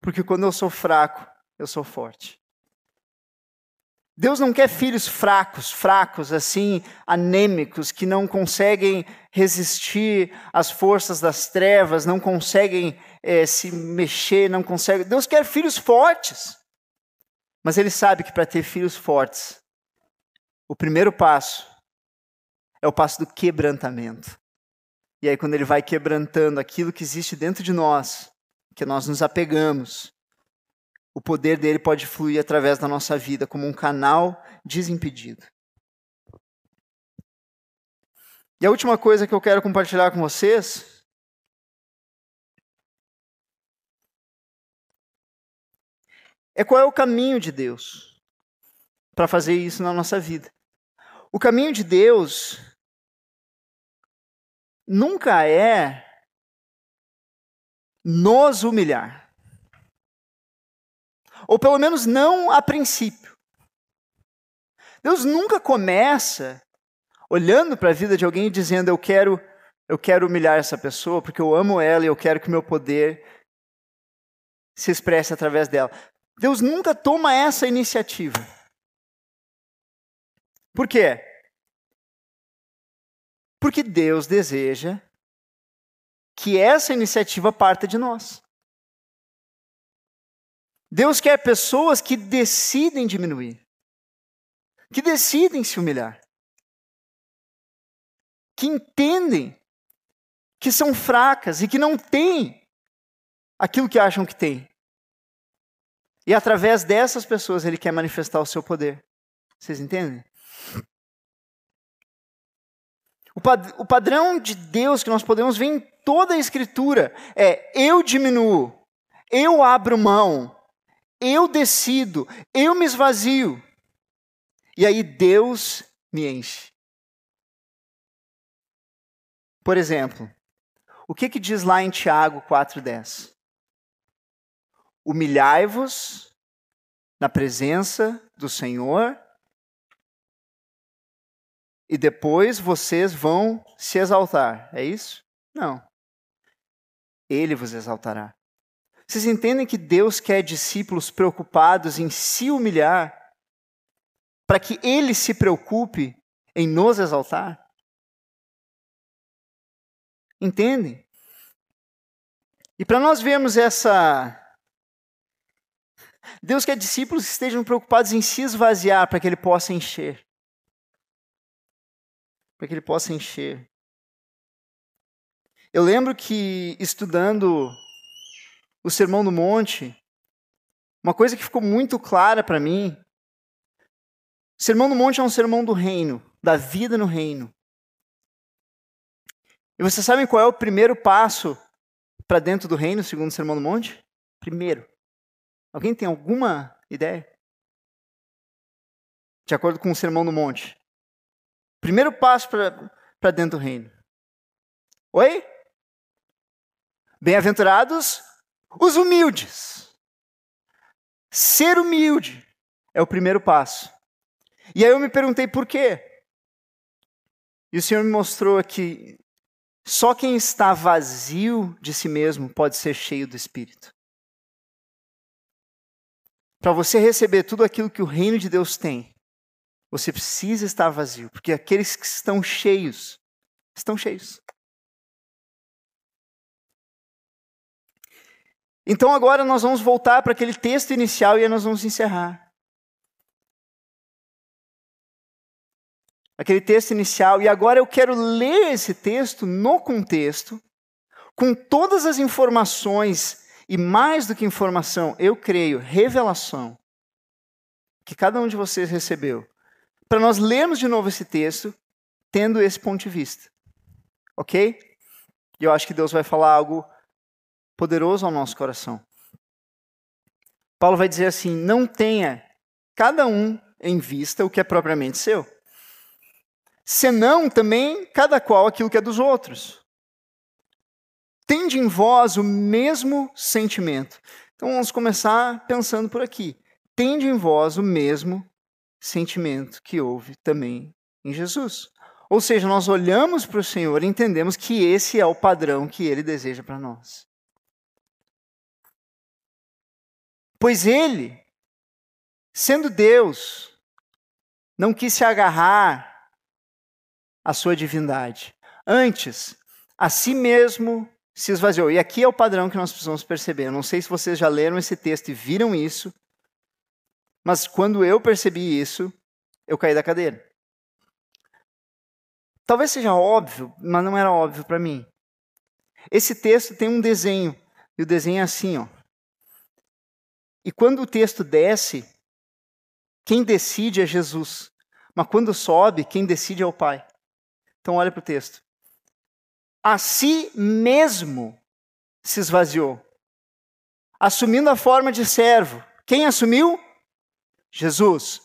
Porque quando eu sou fraco, eu sou forte. Deus não quer filhos fracos, fracos, assim, anêmicos, que não conseguem resistir às forças das trevas, não conseguem é, se mexer, não conseguem. Deus quer filhos fortes. Mas Ele sabe que para ter filhos fortes, o primeiro passo é o passo do quebrantamento. E aí, quando Ele vai quebrantando aquilo que existe dentro de nós, que nós nos apegamos, o poder dele pode fluir através da nossa vida como um canal desimpedido. E a última coisa que eu quero compartilhar com vocês é qual é o caminho de Deus para fazer isso na nossa vida. O caminho de Deus nunca é nos humilhar. Ou pelo menos não a princípio. Deus nunca começa olhando para a vida de alguém e dizendo eu quero eu quero humilhar essa pessoa porque eu amo ela e eu quero que meu poder se expresse através dela. Deus nunca toma essa iniciativa. Por quê? Porque Deus deseja que essa iniciativa parta de nós. Deus quer pessoas que decidem diminuir, que decidem se humilhar, que entendem que são fracas e que não têm aquilo que acham que têm. E através dessas pessoas ele quer manifestar o seu poder. Vocês entendem? O, pad o padrão de Deus que nós podemos ver em toda a Escritura é: eu diminuo, eu abro mão, eu decido, eu me esvazio. E aí Deus me enche. Por exemplo, o que, que diz lá em Tiago 4,10? Humilhai-vos na presença do Senhor e depois vocês vão se exaltar. É isso? Não. Ele vos exaltará. Vocês entendem que Deus quer discípulos preocupados em se humilhar para que Ele se preocupe em nos exaltar? Entendem? E para nós vermos essa. Deus quer discípulos que estejam preocupados em se esvaziar para que Ele possa encher. Para que Ele possa encher. Eu lembro que estudando o Sermão do Monte, uma coisa que ficou muito clara para mim, o Sermão do Monte é um sermão do reino, da vida no reino. E vocês sabem qual é o primeiro passo para dentro do reino, segundo o Sermão do Monte? Primeiro. Alguém tem alguma ideia? De acordo com o Sermão do Monte. Primeiro passo para dentro do reino. Oi? Bem-aventurados os humildes. Ser humilde é o primeiro passo. E aí eu me perguntei por quê. E o Senhor me mostrou que só quem está vazio de si mesmo pode ser cheio do Espírito. Para você receber tudo aquilo que o reino de Deus tem, você precisa estar vazio, porque aqueles que estão cheios, estão cheios. Então agora nós vamos voltar para aquele texto inicial e nós vamos encerrar. Aquele texto inicial, e agora eu quero ler esse texto no contexto, com todas as informações, e mais do que informação, eu creio, revelação, que cada um de vocês recebeu, para nós lermos de novo esse texto, tendo esse ponto de vista. Ok? E eu acho que Deus vai falar algo poderoso ao nosso coração. Paulo vai dizer assim: não tenha cada um em vista o que é propriamente seu, senão também cada qual aquilo que é dos outros. Tende em vós o mesmo sentimento. Então vamos começar pensando por aqui. Tende em vós o mesmo sentimento que houve também em Jesus. Ou seja, nós olhamos para o Senhor e entendemos que esse é o padrão que ele deseja para nós. Pois ele, sendo Deus, não quis se agarrar à sua divindade. Antes, a si mesmo se esvaziou. E aqui é o padrão que nós precisamos perceber. Eu não sei se vocês já leram esse texto e viram isso, mas quando eu percebi isso, eu caí da cadeira. Talvez seja óbvio, mas não era óbvio para mim. Esse texto tem um desenho, e o desenho é assim, ó. E quando o texto desce, quem decide é Jesus. Mas quando sobe, quem decide é o Pai. Então olha para o texto. A si mesmo se esvaziou, assumindo a forma de servo. Quem assumiu? Jesus.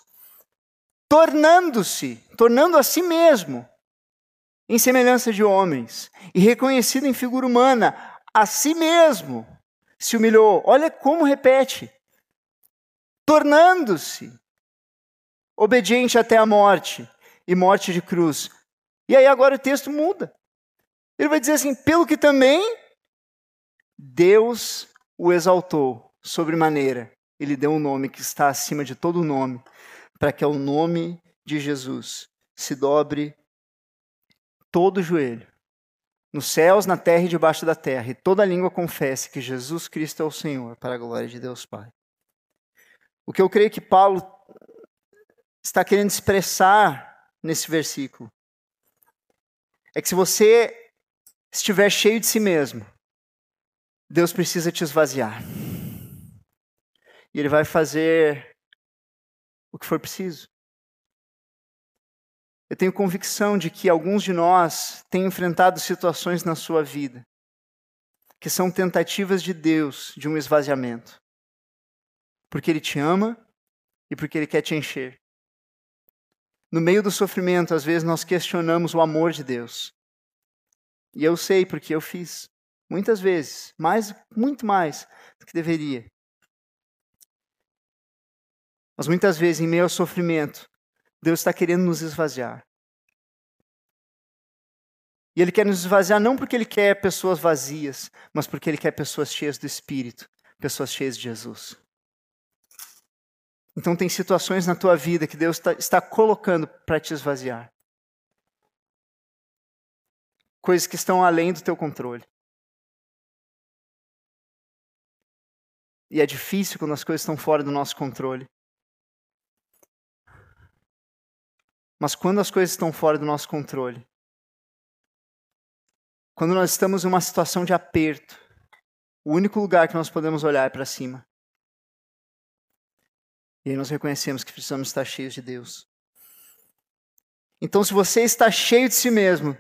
Tornando-se, tornando a si mesmo em semelhança de homens, e reconhecido em figura humana, a si mesmo se humilhou. Olha como repete tornando-se obediente até a morte e morte de cruz. E aí agora o texto muda. Ele vai dizer assim: pelo que também Deus o exaltou sobremaneira. Ele deu um nome que está acima de todo nome, para que ao nome de Jesus se dobre todo o joelho, nos céus, na terra e debaixo da terra, e toda língua confesse que Jesus Cristo é o Senhor, para a glória de Deus Pai. O que eu creio que Paulo está querendo expressar nesse versículo é que se você estiver cheio de si mesmo, Deus precisa te esvaziar. E Ele vai fazer o que for preciso. Eu tenho convicção de que alguns de nós têm enfrentado situações na sua vida que são tentativas de Deus de um esvaziamento. Porque Ele te ama e porque Ele quer te encher. No meio do sofrimento, às vezes nós questionamos o amor de Deus. E eu sei porque eu fiz. Muitas vezes. Mais, muito mais do que deveria. Mas muitas vezes, em meio ao sofrimento, Deus está querendo nos esvaziar. E Ele quer nos esvaziar não porque Ele quer pessoas vazias, mas porque Ele quer pessoas cheias do Espírito, pessoas cheias de Jesus. Então, tem situações na tua vida que Deus está, está colocando para te esvaziar coisas que estão além do teu controle. E é difícil quando as coisas estão fora do nosso controle. Mas quando as coisas estão fora do nosso controle, quando nós estamos em uma situação de aperto, o único lugar que nós podemos olhar é para cima. E aí nós reconhecemos que precisamos estar cheios de Deus. Então, se você está cheio de si mesmo,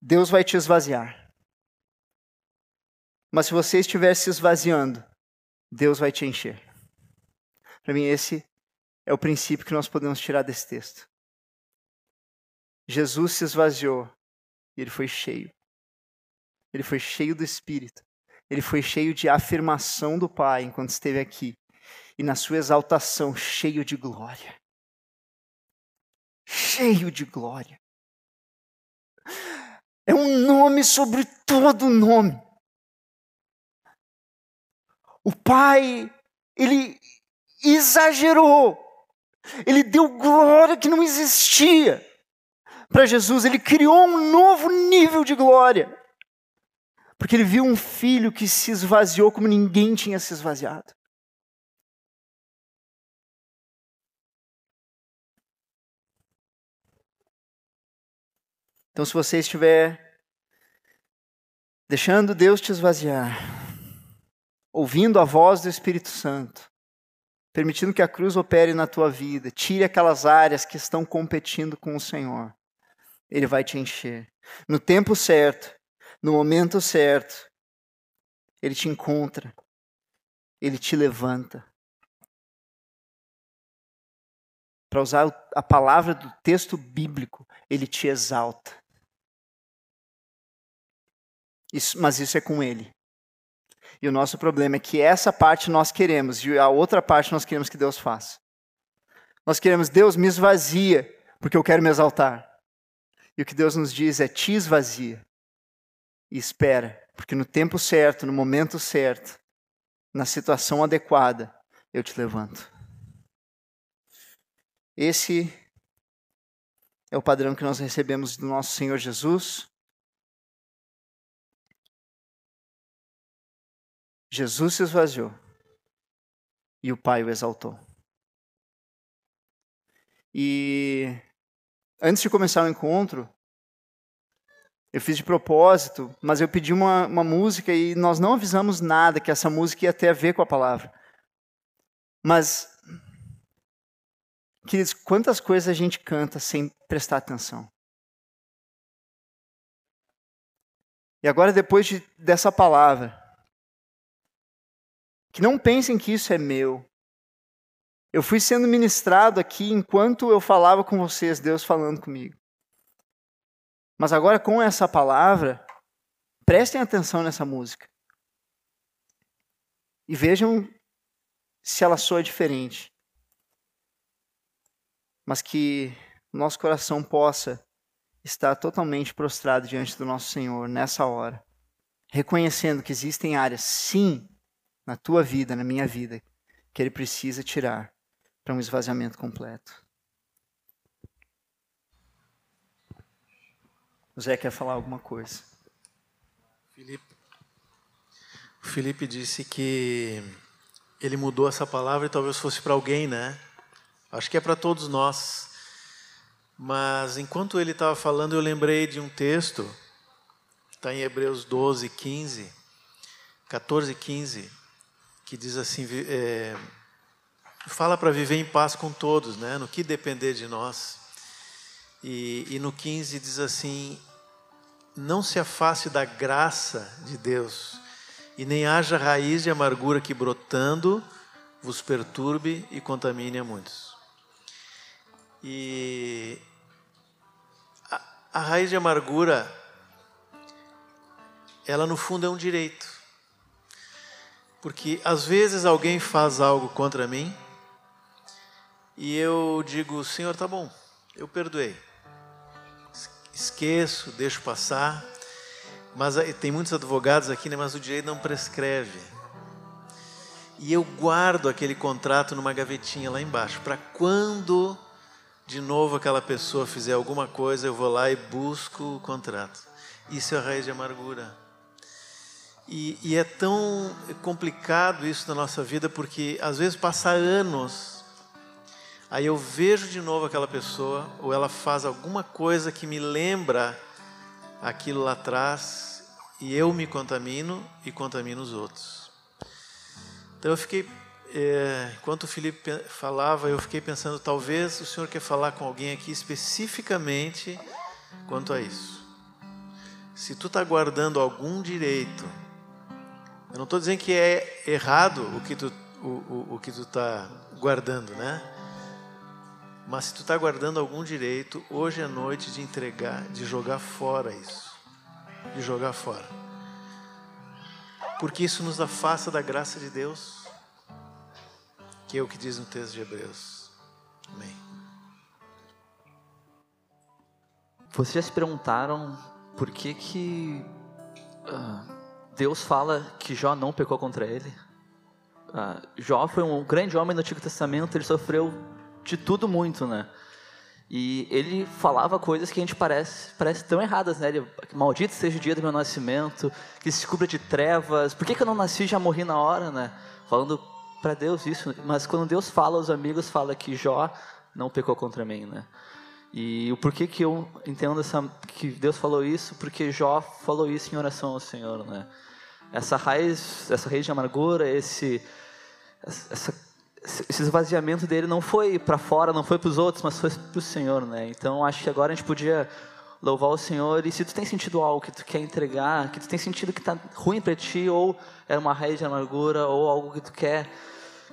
Deus vai te esvaziar. Mas se você estiver se esvaziando, Deus vai te encher. Para mim, esse é o princípio que nós podemos tirar desse texto. Jesus se esvaziou e ele foi cheio. Ele foi cheio do Espírito. Ele foi cheio de afirmação do Pai enquanto esteve aqui. E na sua exaltação, cheio de glória. Cheio de glória. É um nome sobre todo nome. O Pai, ele exagerou. Ele deu glória que não existia para Jesus. Ele criou um novo nível de glória. Porque ele viu um filho que se esvaziou como ninguém tinha se esvaziado. Então, se você estiver deixando Deus te esvaziar, ouvindo a voz do Espírito Santo, permitindo que a cruz opere na tua vida, tire aquelas áreas que estão competindo com o Senhor, Ele vai te encher. No tempo certo, no momento certo, ele te encontra, ele te levanta. Para usar a palavra do texto bíblico, ele te exalta. Isso, mas isso é com ele. E o nosso problema é que essa parte nós queremos e a outra parte nós queremos que Deus faça. Nós queremos, Deus me esvazia, porque eu quero me exaltar. E o que Deus nos diz é: te esvazia, e espera, porque no tempo certo, no momento certo, na situação adequada, eu te levanto. Esse é o padrão que nós recebemos do nosso Senhor Jesus. Jesus se esvaziou e o Pai o exaltou. E antes de começar o encontro, eu fiz de propósito, mas eu pedi uma, uma música e nós não avisamos nada que essa música ia ter a ver com a palavra. Mas, queridos, quantas coisas a gente canta sem prestar atenção? E agora, depois de, dessa palavra, que não pensem que isso é meu. Eu fui sendo ministrado aqui enquanto eu falava com vocês, Deus falando comigo. Mas agora, com essa palavra, prestem atenção nessa música. E vejam se ela soa diferente. Mas que nosso coração possa estar totalmente prostrado diante do nosso Senhor nessa hora, reconhecendo que existem áreas, sim, na tua vida, na minha vida, que Ele precisa tirar para um esvaziamento completo. O Zé quer falar alguma coisa. Felipe, o Felipe disse que ele mudou essa palavra e talvez fosse para alguém, né? Acho que é para todos nós. Mas enquanto ele estava falando, eu lembrei de um texto, está em Hebreus 12, 15, 14, 15, que diz assim: é, fala para viver em paz com todos, né? No que depender de nós. E, e no 15 diz assim: não se afaste da graça de Deus, e nem haja raiz de amargura que brotando vos perturbe e contamine a muitos. E a, a raiz de amargura, ela no fundo é um direito. Porque às vezes alguém faz algo contra mim e eu digo, Senhor, tá bom, eu perdoei. Esqueço, deixo passar. Mas tem muitos advogados aqui, né, mas o direito não prescreve. E eu guardo aquele contrato numa gavetinha lá embaixo, para quando de novo aquela pessoa fizer alguma coisa, eu vou lá e busco o contrato. Isso é a raiz de amargura. E, e é tão complicado isso na nossa vida, porque às vezes passa anos, aí eu vejo de novo aquela pessoa, ou ela faz alguma coisa que me lembra aquilo lá atrás, e eu me contamino e contamino os outros. Então eu fiquei, é, enquanto o Felipe falava, eu fiquei pensando, talvez o Senhor quer falar com alguém aqui especificamente quanto a isso. Se tu está guardando algum direito eu não estou dizendo que é errado o que tu o, o, o que tu está guardando, né? Mas se tu está guardando algum direito, hoje é noite de entregar, de jogar fora isso, de jogar fora, porque isso nos afasta da graça de Deus, que é o que diz no texto de Hebreus. Amém. Vocês já se perguntaram por que que uh, Deus fala que Jó não pecou contra ele. Ah, Jó foi um grande homem no Antigo Testamento, ele sofreu de tudo muito, né? E ele falava coisas que a gente parece, parece tão erradas, né? Ele, maldito seja o dia do meu nascimento, que se cubra de trevas, por que, que eu não nasci e já morri na hora, né? Falando para Deus isso, mas quando Deus fala aos amigos, fala que Jó não pecou contra mim, né? E o porquê que eu entendo essa, que Deus falou isso? Porque Jó falou isso em oração ao Senhor, né? essa raiz, essa raiz de amargura, esse, essa, esse esvaziamento dele não foi para fora, não foi para os outros, mas foi para o Senhor, né? Então acho que agora a gente podia louvar o Senhor e se tu tem sentido algo que tu quer entregar, que tu tem sentido que está ruim para ti ou é uma raiz de amargura ou algo que tu quer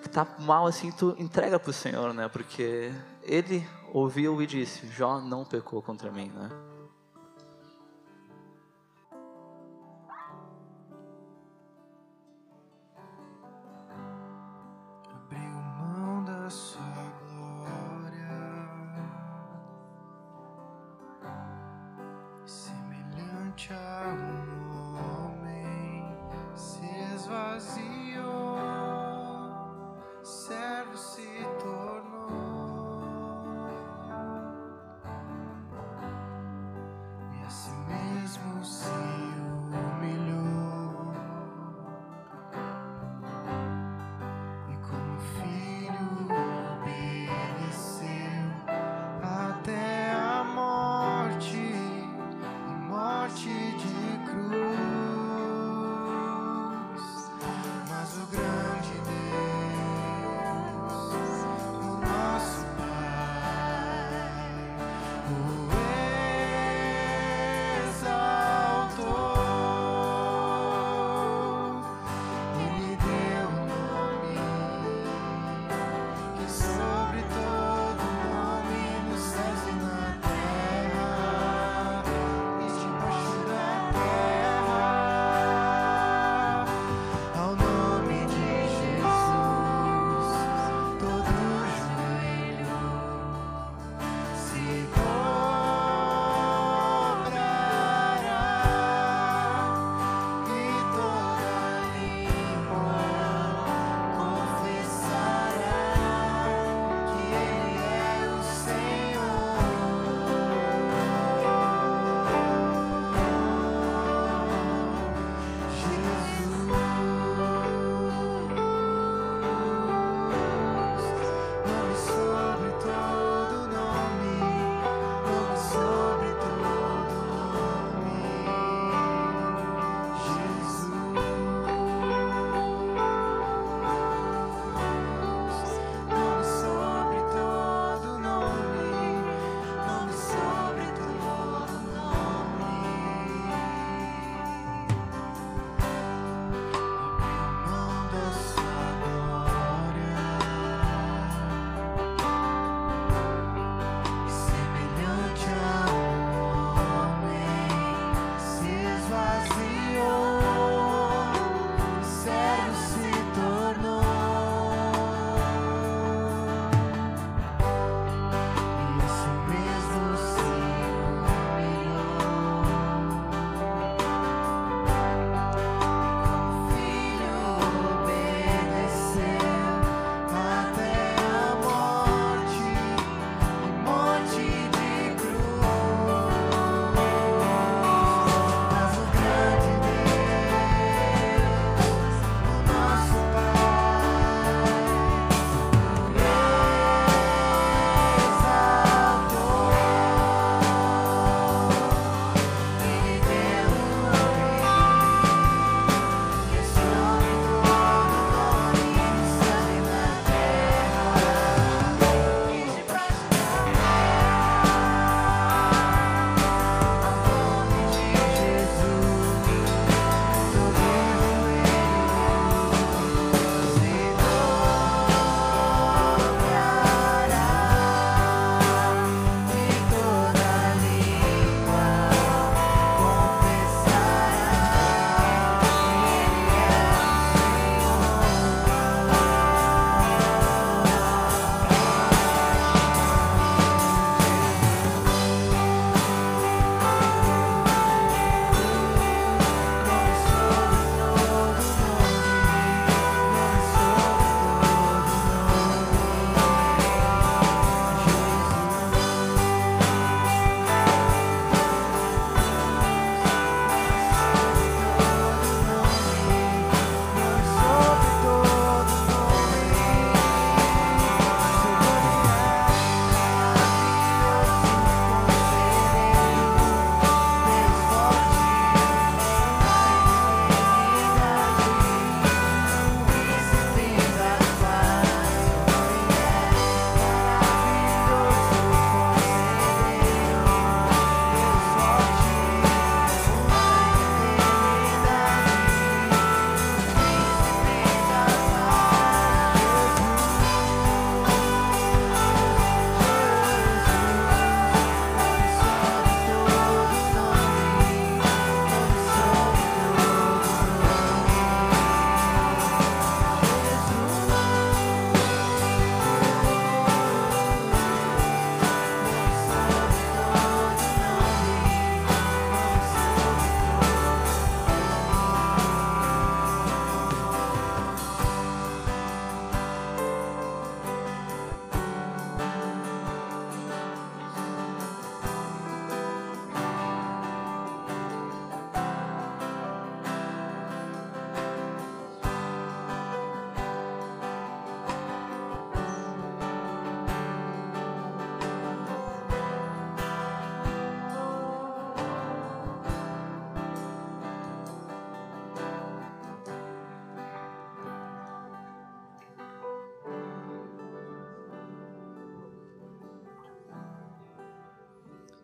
que está mal assim, tu entrega para o Senhor, né? Porque Ele ouviu e disse: Jó não pecou contra mim, né?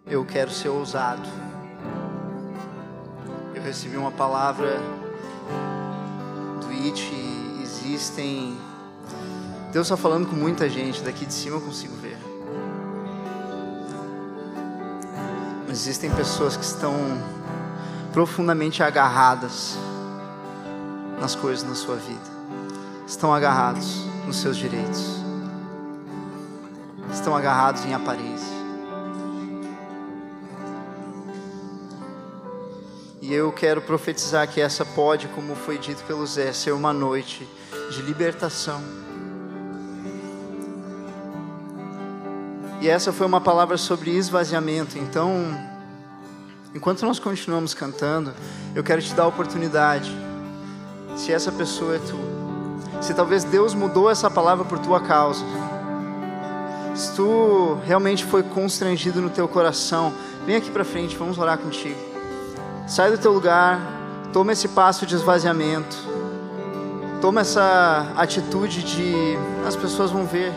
Eu quero ser ousado. Eu recebi uma palavra do IT, existem. Deus está falando com muita gente, daqui de cima eu consigo ver. Mas existem pessoas que estão profundamente agarradas nas coisas na sua vida, estão agarrados nos seus direitos, estão agarrados em aparência. Eu quero profetizar que essa pode, como foi dito pelo Zé, ser uma noite de libertação. E essa foi uma palavra sobre esvaziamento. Então, enquanto nós continuamos cantando, eu quero te dar a oportunidade. Se essa pessoa é tu, se talvez Deus mudou essa palavra por tua causa, se tu realmente foi constrangido no teu coração, vem aqui para frente, vamos orar contigo. Sai do teu lugar, toma esse passo de esvaziamento, toma essa atitude de as pessoas vão ver.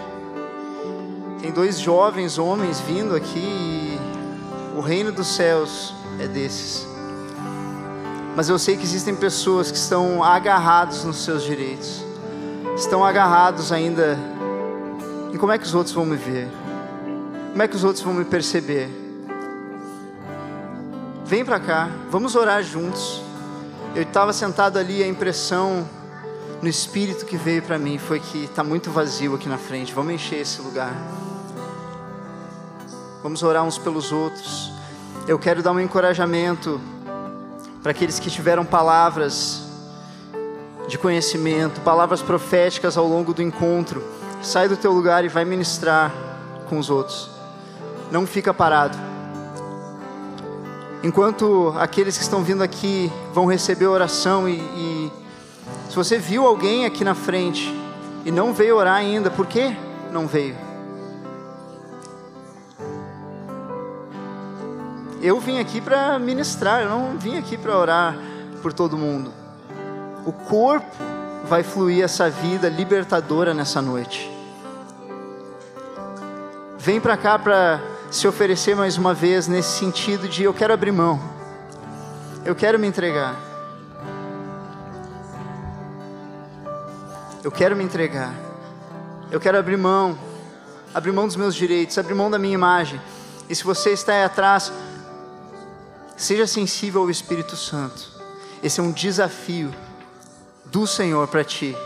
Tem dois jovens homens vindo aqui e o reino dos céus é desses. Mas eu sei que existem pessoas que estão agarrados nos seus direitos, estão agarrados ainda em como é que os outros vão me ver, como é que os outros vão me perceber. Vem para cá, vamos orar juntos. Eu estava sentado ali, a impressão no espírito que veio para mim foi que está muito vazio aqui na frente. Vamos encher esse lugar. Vamos orar uns pelos outros. Eu quero dar um encorajamento para aqueles que tiveram palavras de conhecimento, palavras proféticas ao longo do encontro. Sai do teu lugar e vai ministrar com os outros. Não fica parado. Enquanto aqueles que estão vindo aqui vão receber oração e, e se você viu alguém aqui na frente e não veio orar ainda, por que não veio? Eu vim aqui para ministrar, eu não vim aqui para orar por todo mundo. O corpo vai fluir essa vida libertadora nessa noite. Vem para cá para se oferecer mais uma vez nesse sentido de eu quero abrir mão, eu quero me entregar. Eu quero me entregar. Eu quero abrir mão, abrir mão dos meus direitos, abrir mão da minha imagem. E se você está aí atrás, seja sensível ao Espírito Santo. Esse é um desafio do Senhor para ti.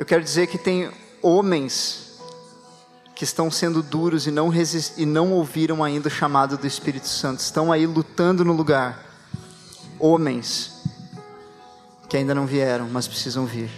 Eu quero dizer que tem homens que estão sendo duros e não, resist, e não ouviram ainda o chamado do Espírito Santo, estão aí lutando no lugar. Homens que ainda não vieram, mas precisam vir.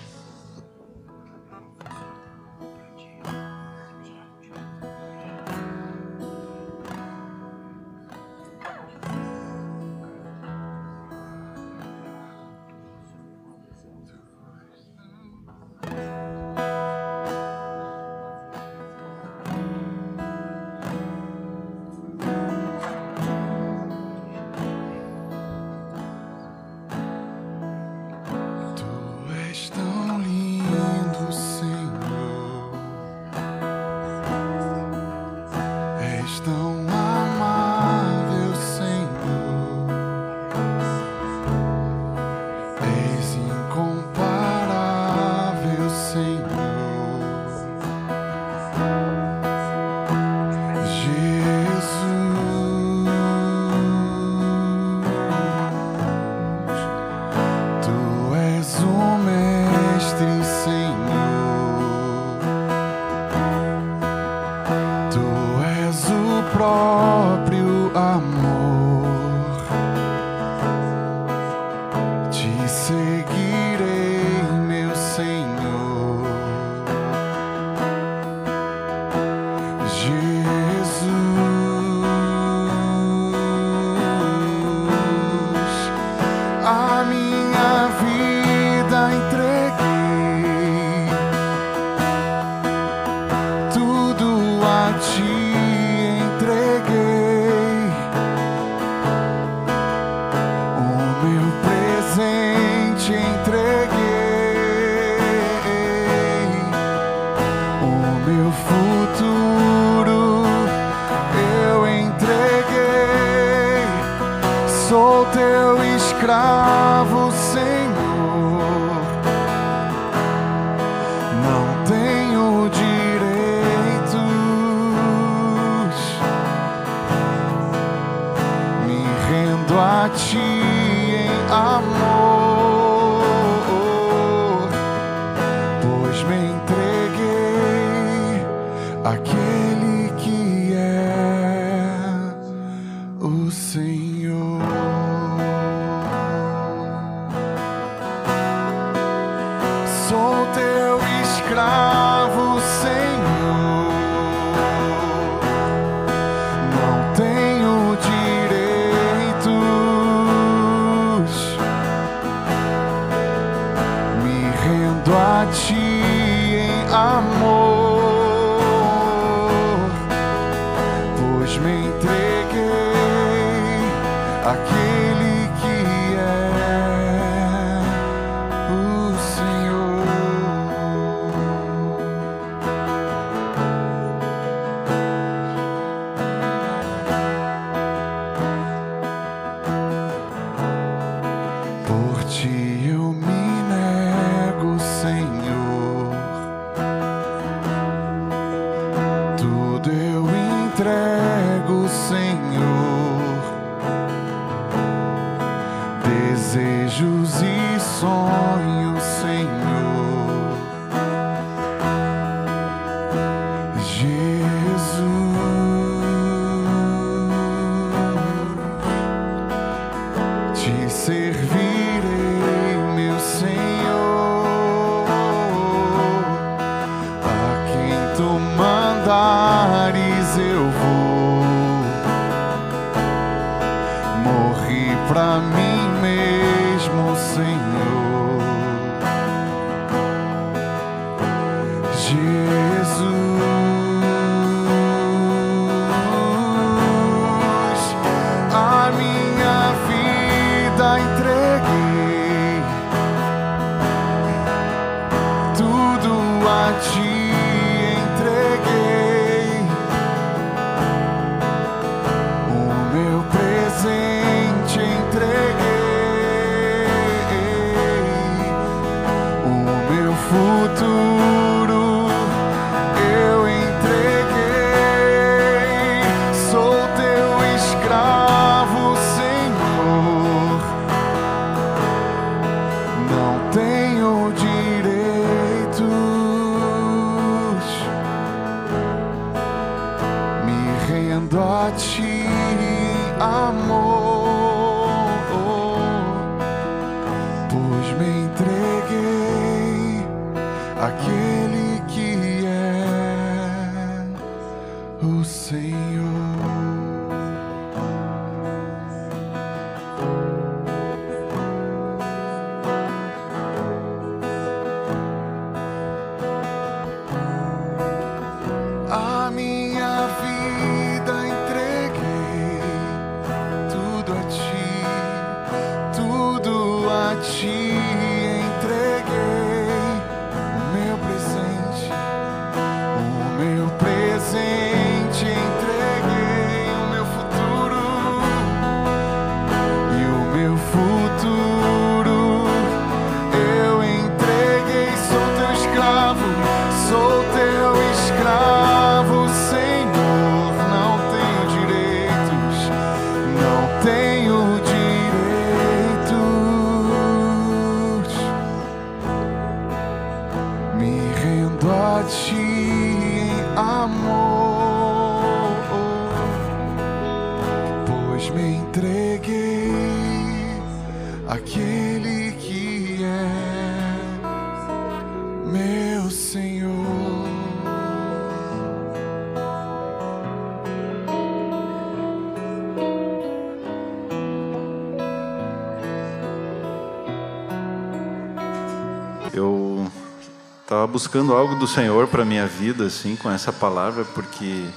Buscando algo do Senhor para minha vida, assim, com essa palavra, porque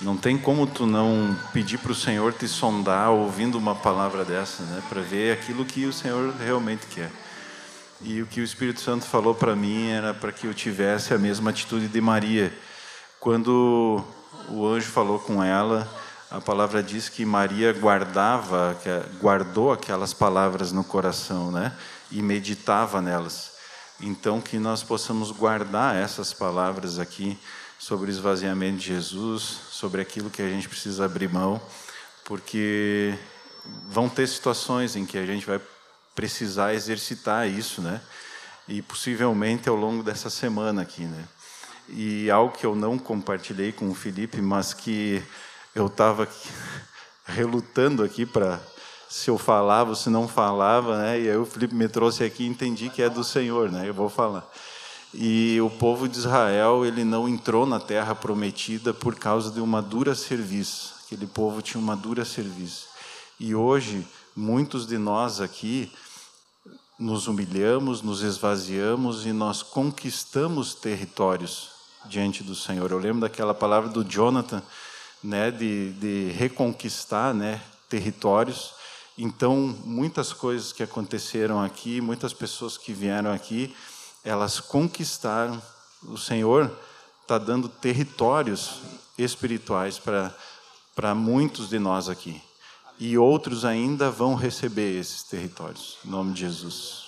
não tem como tu não pedir para o Senhor te sondar ouvindo uma palavra dessa, né, para ver aquilo que o Senhor realmente quer. E o que o Espírito Santo falou para mim era para que eu tivesse a mesma atitude de Maria. Quando o anjo falou com ela, a palavra diz que Maria guardava, guardou aquelas palavras no coração, né? E meditava nelas. Então, que nós possamos guardar essas palavras aqui sobre o esvaziamento de Jesus, sobre aquilo que a gente precisa abrir mão, porque vão ter situações em que a gente vai precisar exercitar isso, né? E possivelmente ao longo dessa semana aqui, né? E algo que eu não compartilhei com o Felipe, mas que eu estava relutando aqui para se eu falava ou se não falava, né? E aí o Felipe me trouxe aqui e entendi que é do Senhor, né? Eu vou falar. E o povo de Israel, ele não entrou na terra prometida por causa de uma dura serviço. Aquele povo tinha uma dura serviço. E hoje, muitos de nós aqui nos humilhamos, nos esvaziamos e nós conquistamos territórios diante do Senhor. Eu lembro daquela palavra do Jonathan, né, de, de reconquistar, né, territórios. Então, muitas coisas que aconteceram aqui, muitas pessoas que vieram aqui, elas conquistaram. O Senhor está dando territórios espirituais para muitos de nós aqui. E outros ainda vão receber esses territórios. Em nome de Jesus.